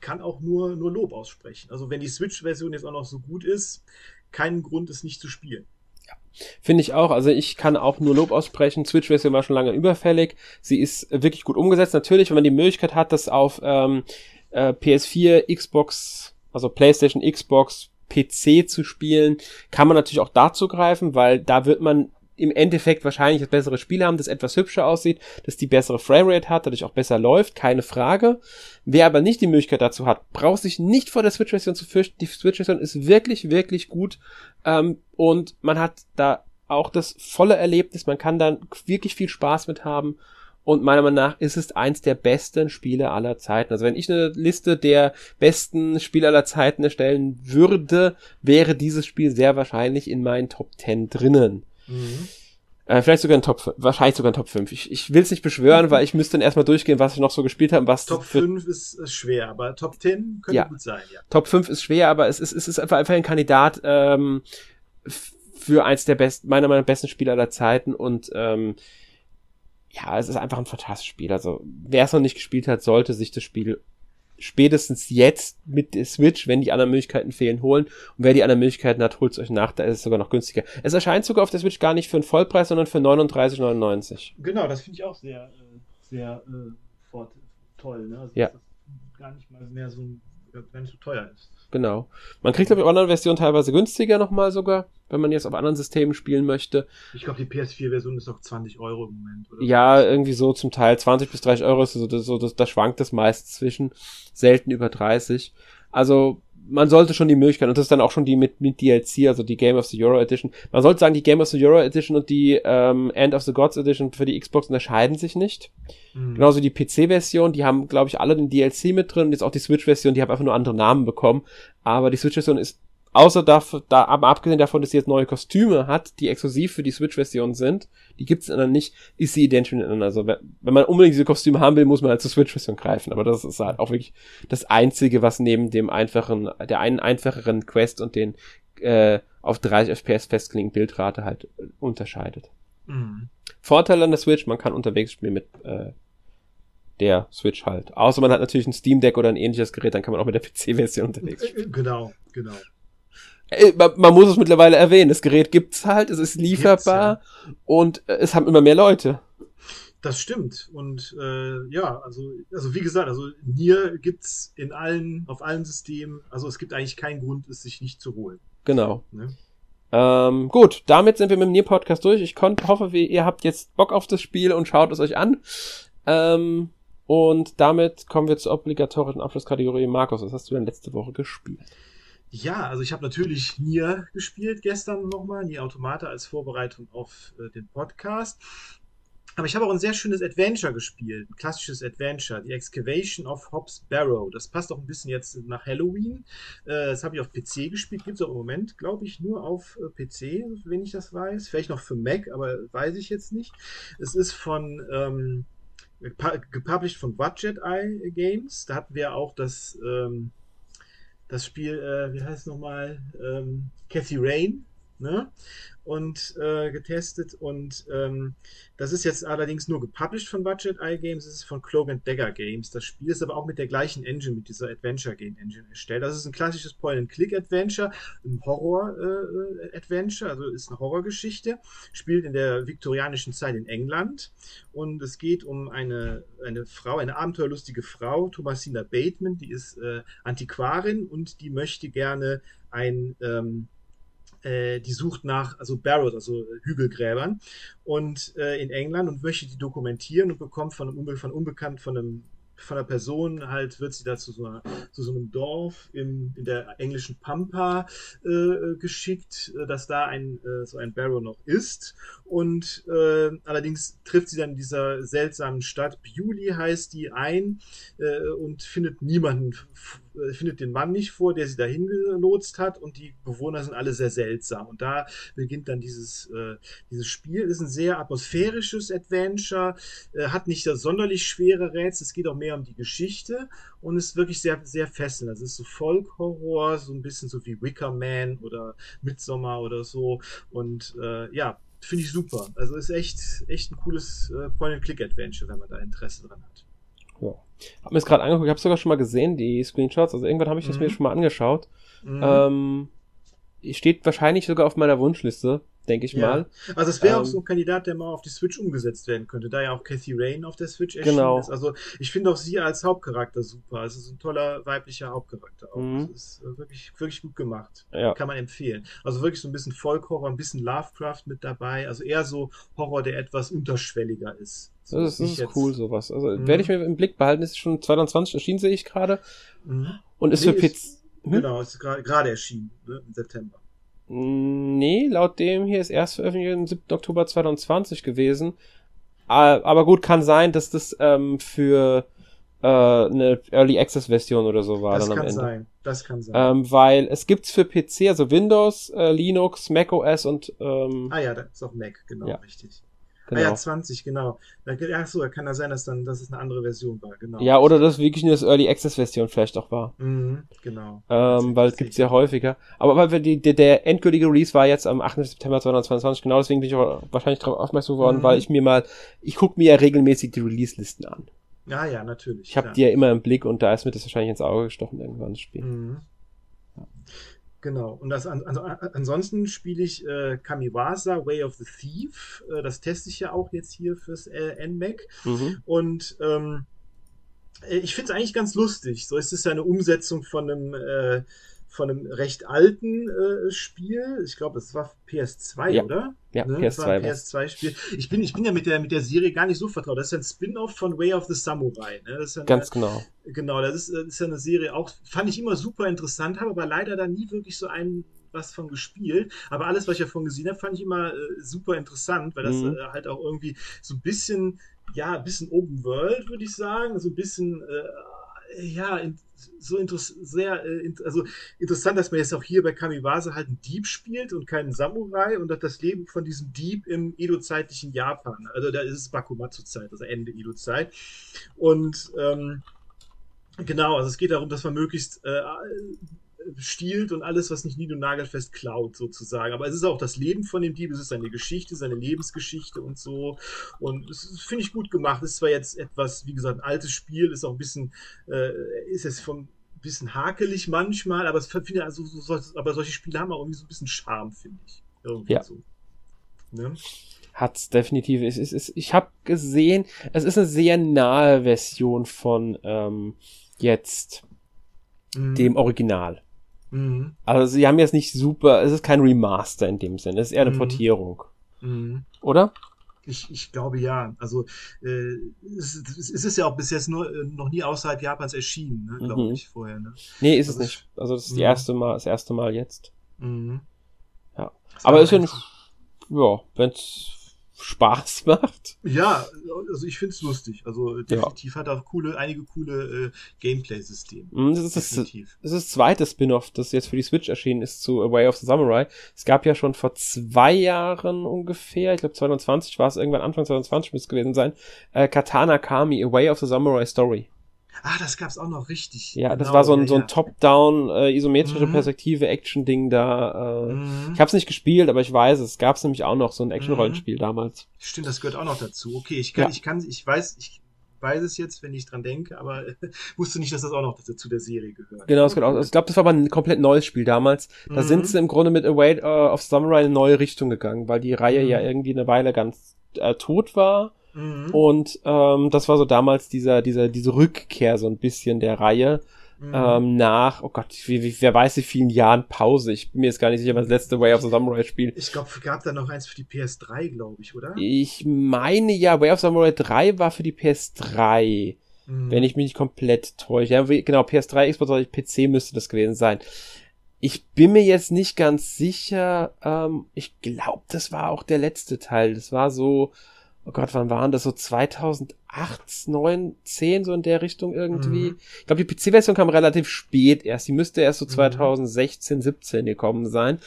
kann auch nur, nur Lob aussprechen. Also wenn die Switch-Version jetzt auch noch so gut ist, keinen Grund, es nicht zu spielen. Ja, Finde ich auch. Also ich kann auch nur Lob aussprechen. Switch-Version war schon lange überfällig. Sie ist wirklich gut umgesetzt. Natürlich, wenn man die Möglichkeit hat, das auf ähm, äh, PS4, Xbox, also PlayStation, Xbox, PC zu spielen, kann man natürlich auch dazu greifen, weil da wird man im Endeffekt wahrscheinlich das bessere Spiel haben, das etwas hübscher aussieht, das die bessere Framerate hat, dadurch auch besser läuft, keine Frage. Wer aber nicht die Möglichkeit dazu hat, braucht sich nicht vor der Switch-Version zu fürchten. Die Switch-Version ist wirklich, wirklich gut ähm, und man hat da auch das volle Erlebnis, man kann da wirklich viel Spaß mit haben und meiner Meinung nach ist es eins der besten Spiele aller Zeiten. Also wenn ich eine Liste der besten Spiele aller Zeiten erstellen würde, wäre dieses Spiel sehr wahrscheinlich in meinen Top 10 drinnen. Mhm. Äh, vielleicht sogar ein Top 5, wahrscheinlich sogar ein Top 5. Ich, ich will es nicht beschwören, weil ich müsste dann erstmal durchgehen, was ich noch so gespielt habe. Was Top 5 ist, ist, schwer, aber Top 10 könnte ja. gut sein, ja. Top 5 ist schwer, aber es ist, es ist einfach, einfach ein Kandidat ähm, für eins der besten, meiner Meinung nach besten Spiele aller Zeiten und ähm, ja, es ist einfach ein fantastisches Spiel. Also, wer es noch nicht gespielt hat, sollte sich das Spiel spätestens jetzt mit der Switch, wenn die anderen Möglichkeiten fehlen, holen. Und wer die anderen Möglichkeiten hat, holt es euch nach, da ist es sogar noch günstiger. Es erscheint sogar auf der Switch gar nicht für einen Vollpreis, sondern für 39,99. Genau, das finde ich auch sehr, äh, sehr äh, toll. Ne? Also, ja. gar nicht mal mehr so, gar nicht so teuer ist. Genau. Man kriegt, glaube ich, Online-Version teilweise günstiger nochmal sogar, wenn man jetzt auf anderen Systemen spielen möchte. Ich glaube, die PS4-Version ist auch 20 Euro im Moment. Oder ja, irgendwie so zum Teil 20 bis 30 Euro ist so, das, so das, das schwankt das meist zwischen, selten über 30. Also man sollte schon die Möglichkeit, und das ist dann auch schon die mit, mit DLC, also die Game of the Euro Edition. Man sollte sagen, die Game of the Euro Edition und die ähm, End of the Gods Edition für die Xbox unterscheiden sich nicht. Mhm. Genauso die PC-Version, die haben, glaube ich, alle den DLC mit drin und jetzt auch die Switch-Version, die haben einfach nur andere Namen bekommen. Aber die Switch-Version ist Außer dafür, da, aber abgesehen davon, dass sie jetzt neue Kostüme hat, die exklusiv für die Switch-Version sind, die gibt's dann nicht, ist sie identisch miteinander. Also wenn man unbedingt diese Kostüme haben will, muss man halt zur Switch-Version greifen. Aber das ist halt auch wirklich das Einzige, was neben dem einfachen, der einen einfacheren Quest und den äh, auf 30 FPS festklingenden Bildrate halt unterscheidet. Mhm. Vorteil an der Switch, man kann unterwegs spielen mit äh, der Switch halt. Außer man hat natürlich ein Steam Deck oder ein ähnliches Gerät, dann kann man auch mit der PC-Version unterwegs spielen. Genau, genau. Äh, man muss es mittlerweile erwähnen, das Gerät gibt's halt, es ist lieferbar ja. und es haben immer mehr Leute. Das stimmt. Und äh, ja, also, also wie gesagt, also Nier gibt es in allen, auf allen Systemen, also es gibt eigentlich keinen Grund, es sich nicht zu holen. Genau. Ne? Ähm, gut, damit sind wir mit dem Nier-Podcast durch. Ich konnt, hoffe, ihr habt jetzt Bock auf das Spiel und schaut es euch an. Ähm, und damit kommen wir zur obligatorischen Abschlusskategorie. Markus, was hast du denn letzte Woche gespielt? Ja, also ich habe natürlich Nier gespielt gestern nochmal, Nier Automata als Vorbereitung auf äh, den Podcast. Aber ich habe auch ein sehr schönes Adventure gespielt, ein klassisches Adventure, die Excavation of Hobbs Barrow. Das passt auch ein bisschen jetzt nach Halloween. Äh, das habe ich auf PC gespielt, gibt es auch im Moment, glaube ich, nur auf äh, PC, wenn ich das weiß. Vielleicht noch für Mac, aber weiß ich jetzt nicht. Es ist von ähm, gepublished von Budget Eye Games. Da hatten wir auch das, ähm, das Spiel, äh, wie heißt es nochmal? Ähm, Cathy Rain. Ne? und äh, getestet. Und ähm, das ist jetzt allerdings nur gepublished von Budget Eye Games. Es ist von Cloak and Dagger Games. Das Spiel ist aber auch mit der gleichen Engine, mit dieser Adventure Game Engine erstellt. Das ist ein klassisches Point-and-Click-Adventure, ein Horror-Adventure, äh, also ist eine Horrorgeschichte. Spielt in der viktorianischen Zeit in England. Und es geht um eine, eine Frau, eine abenteuerlustige Frau, Thomasina Bateman, die ist äh, Antiquarin und die möchte gerne ein ähm, äh, die sucht nach, also Barrows, also Hügelgräbern und äh, in England und möchte die dokumentieren und bekommt von einem Unbe von unbekannt, von einem von der Person halt wird sie da zu so, einer, zu so einem Dorf im, in der englischen Pampa äh, geschickt, äh, dass da ein äh, so ein Barrow noch ist. Und äh, allerdings trifft sie dann in dieser seltsamen Stadt, Bewley heißt die, ein äh, und findet niemanden äh, findet den Mann nicht vor, der sie dahin gelotst hat und die Bewohner sind alle sehr seltsam. Und da beginnt dann dieses, äh, dieses Spiel. Ist ein sehr atmosphärisches Adventure, äh, hat nicht das sonderlich schwere Rätsel, es geht auch mehr um die Geschichte und ist wirklich sehr, sehr fesselnd. Also es ist so Folk-Horror, so ein bisschen so wie Wicker Man oder Midsommar oder so. Und äh, ja, finde ich super. Also ist echt, echt ein cooles äh, Point-and-Click-Adventure, wenn man da Interesse dran hat. Ja. Hab mir das gerade angeguckt, ich habe sogar schon mal gesehen, die Screenshots. Also irgendwann habe ich das mhm. mir schon mal angeschaut. Mhm. Ähm, steht wahrscheinlich sogar auf meiner Wunschliste, denke ich ja. mal. Also es wäre ähm, auch so ein Kandidat, der mal auf die Switch umgesetzt werden könnte, da ja auch Cathy Rain auf der Switch erschienen genau. ist. Also ich finde auch sie als Hauptcharakter super. Es ist ein toller weiblicher Hauptcharakter auch. Mhm. Das ist äh, wirklich, wirklich gut gemacht. Ja. Kann man empfehlen. Also wirklich so ein bisschen Folk-Horror, ein bisschen Lovecraft mit dabei. Also eher so Horror, der etwas unterschwelliger ist. So, das, ist, das ist cool, sowas. Also mhm. werde ich mir im Blick behalten. Ist schon 2020 erschienen, sehe ich gerade. Mhm. Und ist nee, für PC. Hm? Genau, ist gerade erschienen, ne, im September. Nee, laut dem hier ist erst veröffentlicht am 7. Oktober 2020 gewesen. Ah, aber gut, kann sein, dass das ähm, für äh, eine Early Access Version oder so war das dann am Ende. Sein. Das kann sein. Ähm, weil es gibt's für PC, also Windows, äh, Linux, Mac OS und ähm, Ah ja, das ist auch Mac, genau, ja. richtig. Genau. Ah ja, 20, genau. Ach so, kann ja sein, dass dann, dass es eine andere Version war, genau. Ja, oder dass wirklich nur das Early Access Version vielleicht auch war. Mhm, genau. Ähm, weil es gibt's ja häufiger. Aber weil die, der, der endgültige Release war jetzt am 8. September 2022, genau deswegen bin ich auch wahrscheinlich darauf aufmerksam geworden, mhm. weil ich mir mal, ich gucke mir ja regelmäßig die Release-Listen an. Ja, ja, natürlich. Ich habe die ja immer im Blick und da ist mir das wahrscheinlich ins Auge gestochen irgendwann das Spiel. Mhm. Genau. Und das also, ansonsten spiele ich äh, Kamiwasa Way of the Thief. Äh, das teste ich ja auch jetzt hier fürs äh, NMAC. Mhm. Und ähm, äh, ich finde es eigentlich ganz lustig. So ist es ja eine Umsetzung von einem äh, von einem recht alten äh, Spiel. Ich glaube, es war PS2, ja. oder? Ja, ne? PS2. War ein PS2-Spiel. Ich bin, ich bin ja mit der, mit der Serie gar nicht so vertraut. Das ist ja ein Spin-off von Way of the Samurai. Ne? Ja eine, Ganz genau. Genau, das ist, das ist ja eine Serie, auch fand ich immer super interessant, habe aber leider da nie wirklich so ein was von gespielt. Aber alles, was ich davon gesehen habe, fand ich immer äh, super interessant, weil das mhm. äh, halt auch irgendwie so ein bisschen, ja, ein bisschen Open World, würde ich sagen, so ein bisschen äh, ja, so sehr äh, also interessant, dass man jetzt auch hier bei Kamiwase halt einen Dieb spielt und keinen Samurai und das Leben von diesem Dieb im Edo-zeitlichen Japan. Also da ist es Bakumatsu-Zeit, also Ende Edo-Zeit. Und ähm, genau, also es geht darum, dass man möglichst äh, stiehlt und alles, was nicht nied- und nagelfest klaut, sozusagen. Aber es ist auch das Leben von dem Dieb, es ist seine Geschichte, seine Lebensgeschichte und so. Und das finde ich gut gemacht. Es ist zwar jetzt etwas, wie gesagt, ein altes Spiel, ist auch ein bisschen, äh, ist es vom bisschen hakelig manchmal, aber es finde also, so, aber solche Spiele haben auch irgendwie so ein bisschen Charme, finde ich. Irgendwie ja. so. Ne? hat's definitiv. Es ist, es, ich habe gesehen, es ist eine sehr nahe Version von ähm, jetzt mhm. dem Original. Mhm. Also sie haben jetzt nicht super, es ist kein Remaster in dem Sinne, es ist eher eine mhm. Portierung. Mhm. Oder? Ich, ich glaube ja. Also äh, es, es, ist ja auch bis jetzt nur äh, noch nie außerhalb Japans erschienen, ne, glaube mhm. ich, vorher. Ne? Nee, ist also es nicht. Also das ist das erste Mal, das erste Mal jetzt. Mhm. Ja. Aber ist ja nicht, ja, wenn's Spaß macht. Ja, also ich finde es lustig. Also definitiv ja. hat er coole, einige coole äh, Gameplay-Systeme. Mhm, das ist das, das ist das zweite Spin-off, das jetzt für die Switch erschienen ist zu A Way of the Samurai. Es gab ja schon vor zwei Jahren ungefähr, ich glaube 2020 war es irgendwann Anfang 2020 müsste es gewesen sein, äh, Katana Kami, A Way of the Samurai Story. Ah, das gab's auch noch richtig. Ja, das genau, war so ein, ja, so ein Top-Down, äh, isometrische mhm. Perspektive, Action-Ding da. Äh, mhm. Ich hab's nicht gespielt, aber ich weiß, es gab's nämlich auch noch so ein Action-Rollenspiel mhm. damals. Stimmt, das gehört auch noch dazu. Okay, ich kann, ja. ich kann, ich weiß, ich weiß es jetzt, wenn ich dran denke, aber <laughs> wusste nicht, dass das auch noch zu der Serie gehört. Genau, das gehört auch. Ich glaube, das war aber ein komplett neues Spiel damals. Da sind mhm. sie im Grunde mit Away uh, of Samurai in eine neue Richtung gegangen, weil die Reihe ja mhm. irgendwie eine Weile ganz äh, tot war Mhm. Und ähm, das war so damals dieser, dieser, diese Rückkehr so ein bisschen der Reihe. Mhm. Ähm, nach, oh Gott, wie, wie, wer weiß wie vielen Jahren Pause. Ich bin mir jetzt gar nicht sicher, was das letzte Way of the Samurai Spiel. Ich glaube, gab da noch eins für die PS3, glaube ich, oder? Ich meine ja, Way of Samurai 3 war für die PS3. Mhm. Wenn ich mich nicht komplett täusche. Ja, genau, PS3, Xbox, PC müsste das gewesen sein. Ich bin mir jetzt nicht ganz sicher. Ähm, ich glaube, das war auch der letzte Teil. Das war so, oh Gott, wann waren das so 2008, 9, 10 so in der Richtung irgendwie? Mhm. Ich glaube, die PC-Version kam relativ spät erst. Die müsste erst so 2016, mhm. 17 gekommen sein.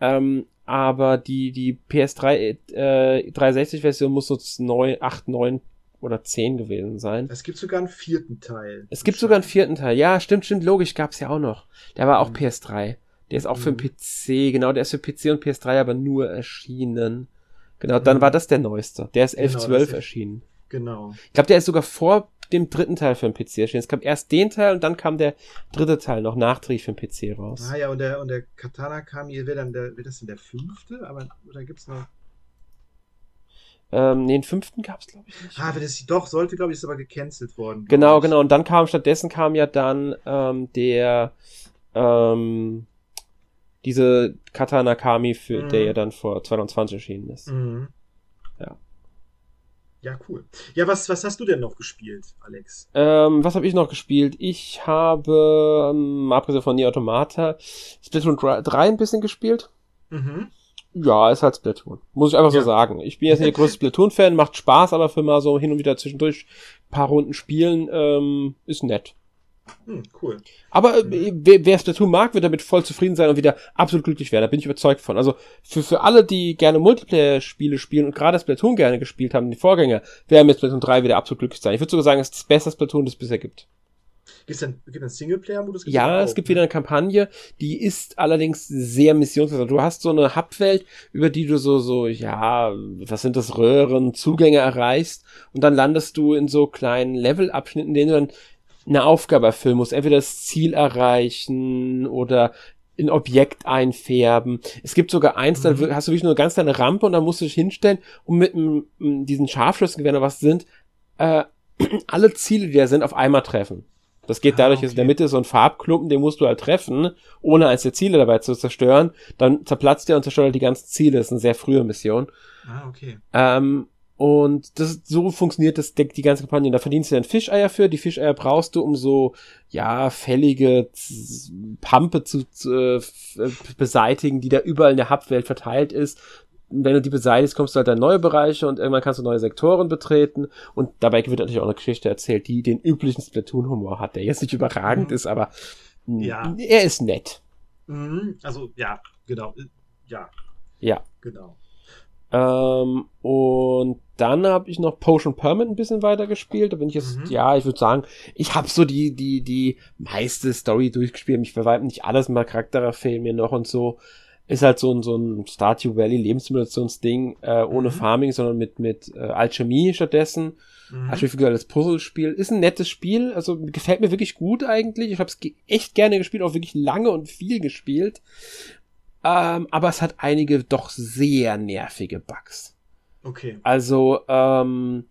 Ähm, aber die, die PS3 äh, 360-Version muss so 9, 8, 9 oder 10 gewesen sein. Es gibt sogar einen vierten Teil. Es gibt sogar einen vierten Teil. Ja, stimmt, stimmt, logisch, gab's ja auch noch. Der war auch mhm. PS3. Der ist auch mhm. für den PC, genau, der ist für PC und PS3 aber nur erschienen. Genau, dann mhm. war das der neueste. Der ist 11, genau, 12 erschienen. Genau. Ich glaube, der ist sogar vor dem dritten Teil für den PC erschienen. Es kam erst den Teil und dann kam der dritte Teil noch nachträglich für den PC raus. Ah ja, und der, und der Katana kam hier, wird dann der, wird das denn der fünfte? Aber, oder gibt's noch? Ähm, nee, den fünften gab's glaube ich nicht. Ah, das doch, sollte, glaube ich, ist aber gecancelt worden. Genau, genau. Und dann kam, stattdessen kam ja dann ähm, der ähm, diese Katana Kami, für, mhm. der ja dann vor 2020 erschienen ist. Mhm. Ja. Ja, cool. Ja, was, was hast du denn noch gespielt, Alex? Ähm, was habe ich noch gespielt? Ich habe, ähm, abgesehen von Nier Automata, Splatoon 3 ein bisschen gespielt. Mhm. Ja, ist halt Splatoon. Muss ich einfach ja. so sagen. Ich bin jetzt nicht der größte <laughs> Splatoon-Fan, macht Spaß, aber für mal so hin und wieder zwischendurch paar Runden spielen, ähm, ist nett. Hm, cool. Aber äh, wer, Splatoon mag, wird damit voll zufrieden sein und wieder absolut glücklich werden. Da bin ich überzeugt von. Also für, für alle, die gerne Multiplayer-Spiele spielen und gerade Splatoon gerne gespielt haben, die Vorgänger, werden mit Splatoon 3 wieder absolut glücklich sein. Ich würde sogar sagen, es ist das beste Splatoon, das es bisher gibt. Gibt es einen Singleplayer-Modus? Ja, es gibt wieder eine Kampagne, die ist allerdings sehr missionsbasiert. Du hast so eine Hubwelt, über die du so, so, ja, was sind das, Röhren, Zugänge erreichst und dann landest du in so kleinen Levelabschnitten, in denen du dann eine Aufgabe erfüllen muss. Entweder das Ziel erreichen oder ein Objekt einfärben. Es gibt sogar eins, mhm. da hast du wirklich nur eine ganz kleine Rampe und dann musst du dich hinstellen und mit m, m, diesen Scharfschützengewehren oder was sind, äh, <clears throat> alle Ziele, die da sind, auf einmal treffen. Das geht ah, dadurch, okay. dass in der Mitte so ein Farbklumpen, den musst du halt treffen, ohne eins der Ziele dabei zu zerstören. Dann zerplatzt der und zerstört halt die ganzen Ziele. Das ist eine sehr frühe Mission. Ah, okay. Ähm, und das, so funktioniert das, die, die ganze Kampagne. Da verdienst du dann Fischeier für. Die Fischeier brauchst du, um so, ja, fällige Pampe zu, zu äh, beseitigen, die da überall in der Hubwelt verteilt ist. wenn du die beseitigst, kommst du halt in neue Bereiche und irgendwann kannst du neue Sektoren betreten. Und dabei wird natürlich auch eine Geschichte erzählt, die den üblichen Splatoon-Humor hat, der jetzt nicht überragend mhm. ist, aber ja. er ist nett. Mhm. Also, ja, genau. Ja. Ja. Genau. Ähm, und dann habe ich noch Potion Permit ein bisschen weiter gespielt. Da bin ich jetzt, mhm. ja, ich würde sagen, ich habe so die, die, die meiste Story durchgespielt. Mich verweibt nicht alles, mal Charaktere fehlen mir noch und so. Ist halt so ein, so ein Stardew Valley Lebenssimulationsding, äh, ohne mhm. Farming, sondern mit, mit äh, Alchemie stattdessen. Mhm. Alchemie als Puzzlespiel. Ist ein nettes Spiel, also gefällt mir wirklich gut eigentlich. Ich habe es echt gerne gespielt, auch wirklich lange und viel gespielt. Ähm, aber es hat einige doch sehr nervige Bugs. Okay. Also, ähm,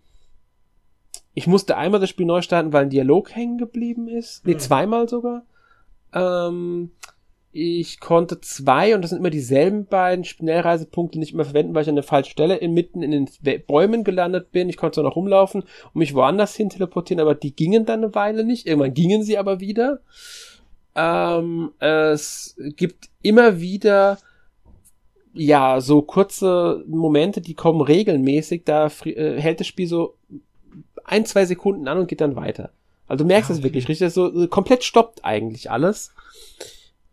ich musste einmal das Spiel neu starten, weil ein Dialog hängen geblieben ist. Nee, hm. zweimal sogar. Ähm, ich konnte zwei, und das sind immer dieselben beiden Schnellreisepunkte nicht mehr verwenden, weil ich an der falschen Stelle inmitten in den Bäumen gelandet bin. Ich konnte zwar noch rumlaufen und mich woanders hin teleportieren, aber die gingen dann eine Weile nicht. Irgendwann gingen sie aber wieder. Ähm, es gibt immer wieder ja, so kurze Momente, die kommen regelmäßig, da äh, hält das Spiel so ein, zwei Sekunden an und geht dann weiter. Also du merkst es okay. wirklich richtig, so komplett stoppt eigentlich alles.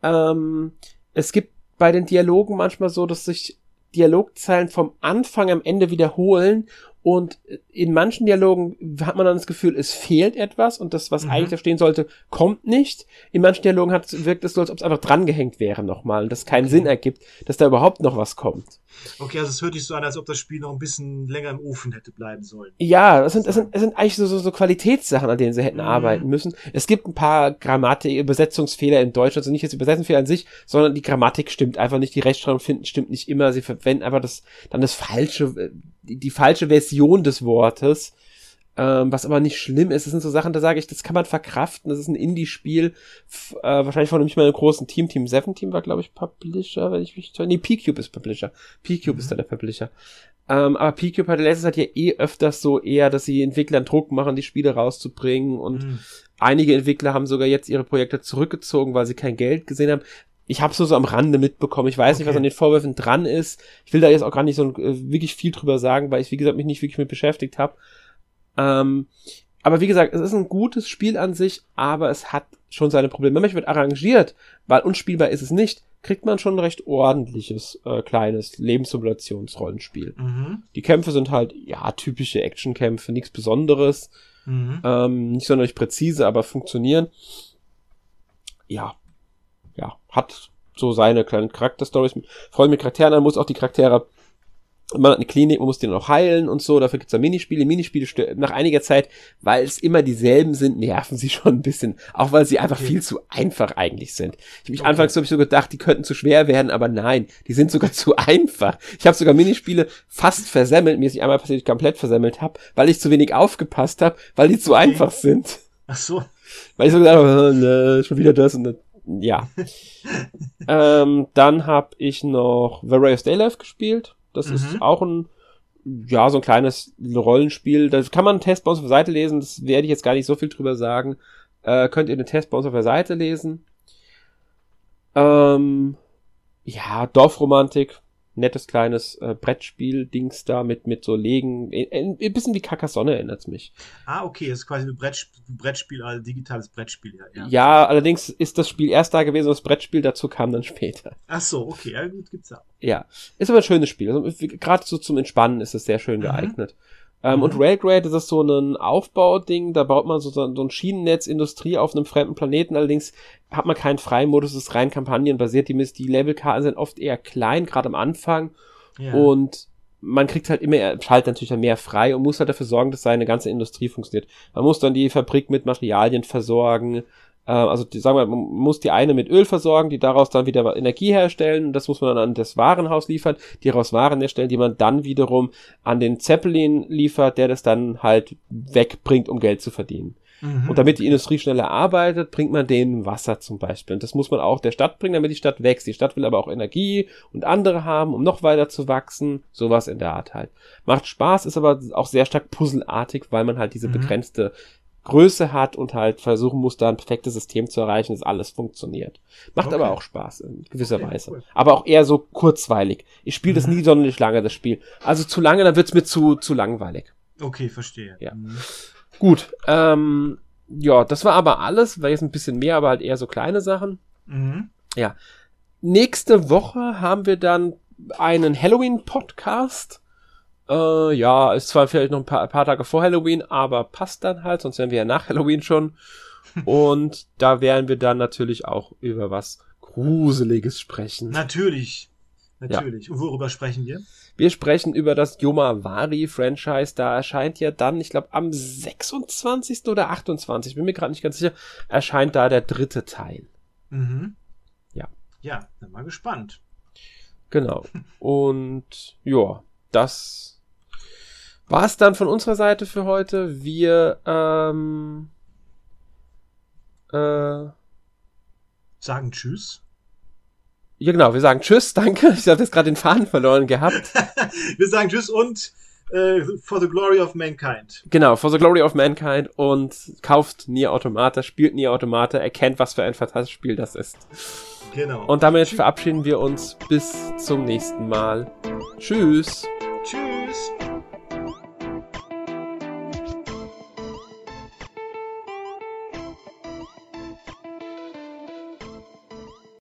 Ähm, es gibt bei den Dialogen manchmal so, dass sich Dialogzeilen vom Anfang am Ende wiederholen und in manchen Dialogen hat man dann das Gefühl, es fehlt etwas und das, was mhm. eigentlich da stehen sollte, kommt nicht. In manchen Dialogen hat, wirkt es so, als ob es einfach drangehängt wäre nochmal und das keinen okay. Sinn ergibt, dass da überhaupt noch was kommt. Okay, also es hört sich so an, als ob das Spiel noch ein bisschen länger im Ofen hätte bleiben sollen. Ja, es sind, es sind, es sind eigentlich so, so, so Qualitätssachen, an denen sie hätten mhm. arbeiten müssen. Es gibt ein paar Grammatik, Übersetzungsfehler in Deutsch, also nicht jetzt Übersetzungsfehler an sich, sondern die Grammatik stimmt einfach nicht, die Rechtschreibung finden stimmt nicht immer, sie verwenden einfach das, dann das falsche, die, die falsche Version des Wortes ähm, was aber nicht schlimm ist. Das sind so Sachen, da sage ich, das kann man verkraften. Das ist ein Indie-Spiel, äh, wahrscheinlich von nicht mal einem großen Team. Team 7 Team war, glaube ich, Publisher, wenn ich mich Nee, P-Cube ist Publisher. P-Cube mhm. ist da der Publisher. Ähm, aber P-Cube hatte letztes Zeit ja eh öfters so eher, dass sie Entwicklern Druck machen, die Spiele rauszubringen und mhm. einige Entwickler haben sogar jetzt ihre Projekte zurückgezogen, weil sie kein Geld gesehen haben. Ich habe so, so am Rande mitbekommen. Ich weiß okay. nicht, was an den Vorwürfen dran ist. Ich will da jetzt auch gar nicht so äh, wirklich viel drüber sagen, weil ich, wie gesagt, mich nicht wirklich mit beschäftigt habe. Ähm, aber wie gesagt, es ist ein gutes Spiel an sich, aber es hat schon seine Probleme. Wenn man wird arrangiert, weil unspielbar ist es nicht, kriegt man schon ein recht ordentliches, äh, kleines Lebenssimulationsrollenspiel. Mhm. Die Kämpfe sind halt, ja, typische Actionkämpfe, nichts Besonderes. Mhm. Ähm, nicht sonderlich präzise, aber funktionieren. Ja. Hat so seine kleinen Charakterstories. Freue mich Charakteren an, muss auch die Charaktere man hat eine Klinik, man muss den noch heilen und so, dafür gibt's da Minispiele. Minispiele nach einiger Zeit, weil es immer dieselben sind, nerven sie <laughs> schon ein bisschen. Auch weil sie einfach okay. viel zu einfach eigentlich sind. Ich habe mich okay. anfangs hab ich so gedacht, die könnten zu schwer werden, aber nein, die sind sogar <laughs> zu einfach. Ich habe sogar Minispiele fast versemmelt, mir ist nicht einmal passiert, ich komplett versemmelt habe, weil ich zu wenig aufgepasst habe, weil die zu okay. einfach sind. Ach so. Weil ich so gedacht habe, <laughs> ne, schon wieder das und das. Ja. <laughs> ähm, dann habe ich noch Various Daylife gespielt. Das mhm. ist auch ein, ja, so ein kleines Rollenspiel. Da kann man einen Test bei uns auf der Seite lesen. Das werde ich jetzt gar nicht so viel drüber sagen. Äh, könnt ihr den Test bei uns auf der Seite lesen. Ähm, ja, Dorfromantik nettes kleines äh, Brettspiel-Dings da mit, mit so Legen. Ein, ein bisschen wie Carcassonne erinnert es mich. Ah, okay, das ist quasi ein Brettspiel, Brettspiel also digitales Brettspiel. Ja, ja. ja, allerdings ist das Spiel erst da gewesen und das Brettspiel dazu kam dann <laughs> später. Ach so, okay, ja, gut, gibt's ja. Ja, ist aber ein schönes Spiel. Also, Gerade so zum Entspannen ist es sehr schön mhm. geeignet. Ähm, mhm. Und Railgrade ist das so ein Aufbauding, da baut man so, so ein Schienennetz, Industrie auf einem fremden Planeten, allerdings hat man keinen freien Modus, es ist rein kampagnenbasiert, die, die Levelkarten sind oft eher klein, gerade am Anfang ja. und man kriegt halt immer, er schaltet natürlich dann mehr frei und muss halt dafür sorgen, dass seine ganze Industrie funktioniert. Man muss dann die Fabrik mit Materialien versorgen, also die, sagen wir, man muss die eine mit Öl versorgen, die daraus dann wieder Energie herstellen. Das muss man dann an das Warenhaus liefern, die daraus Waren herstellen, die man dann wiederum an den Zeppelin liefert, der das dann halt wegbringt, um Geld zu verdienen. Mhm. Und damit die Industrie schneller arbeitet, bringt man denen Wasser zum Beispiel. Und das muss man auch der Stadt bringen, damit die Stadt wächst. Die Stadt will aber auch Energie und andere haben, um noch weiter zu wachsen. Sowas in der Art halt. Macht Spaß, ist aber auch sehr stark puzzelartig, weil man halt diese mhm. begrenzte Größe hat und halt versuchen muss, da ein perfektes System zu erreichen, dass alles funktioniert. Macht okay. aber auch Spaß in gewisser okay, Weise. Cool. Aber auch eher so kurzweilig. Ich spiele mhm. das nie sonderlich lange, das Spiel. Also zu lange, dann wird's mir zu, zu langweilig. Okay, verstehe. Ja. Mhm. Gut. Ähm, ja, das war aber alles, war jetzt ein bisschen mehr, aber halt eher so kleine Sachen. Mhm. Ja. Nächste Woche haben wir dann einen Halloween-Podcast. Äh, ja, ist zwar vielleicht noch ein paar, ein paar Tage vor Halloween, aber passt dann halt, sonst wären wir ja nach Halloween schon. <laughs> Und da werden wir dann natürlich auch über was Gruseliges sprechen. Natürlich. Natürlich. Ja. Und worüber sprechen wir? Wir sprechen über das Yomawari-Franchise. Da erscheint ja dann, ich glaube, am 26. oder 28. Bin mir gerade nicht ganz sicher, erscheint da der dritte Teil. Mhm. Ja. Ja, bin mal gespannt. Genau. <laughs> Und ja, das war es dann von unserer Seite für heute. Wir ähm, äh, sagen Tschüss. Ja, genau, wir sagen Tschüss, danke. Ich habe jetzt gerade den Faden verloren gehabt. <laughs> wir sagen Tschüss und äh, For the Glory of Mankind. Genau, For the Glory of Mankind und kauft Nier Automata, spielt Nier Automata, erkennt, was für ein fantastisches Spiel das ist. Genau. Und damit verabschieden wir uns bis zum nächsten Mal. Tschüss. Tschüss.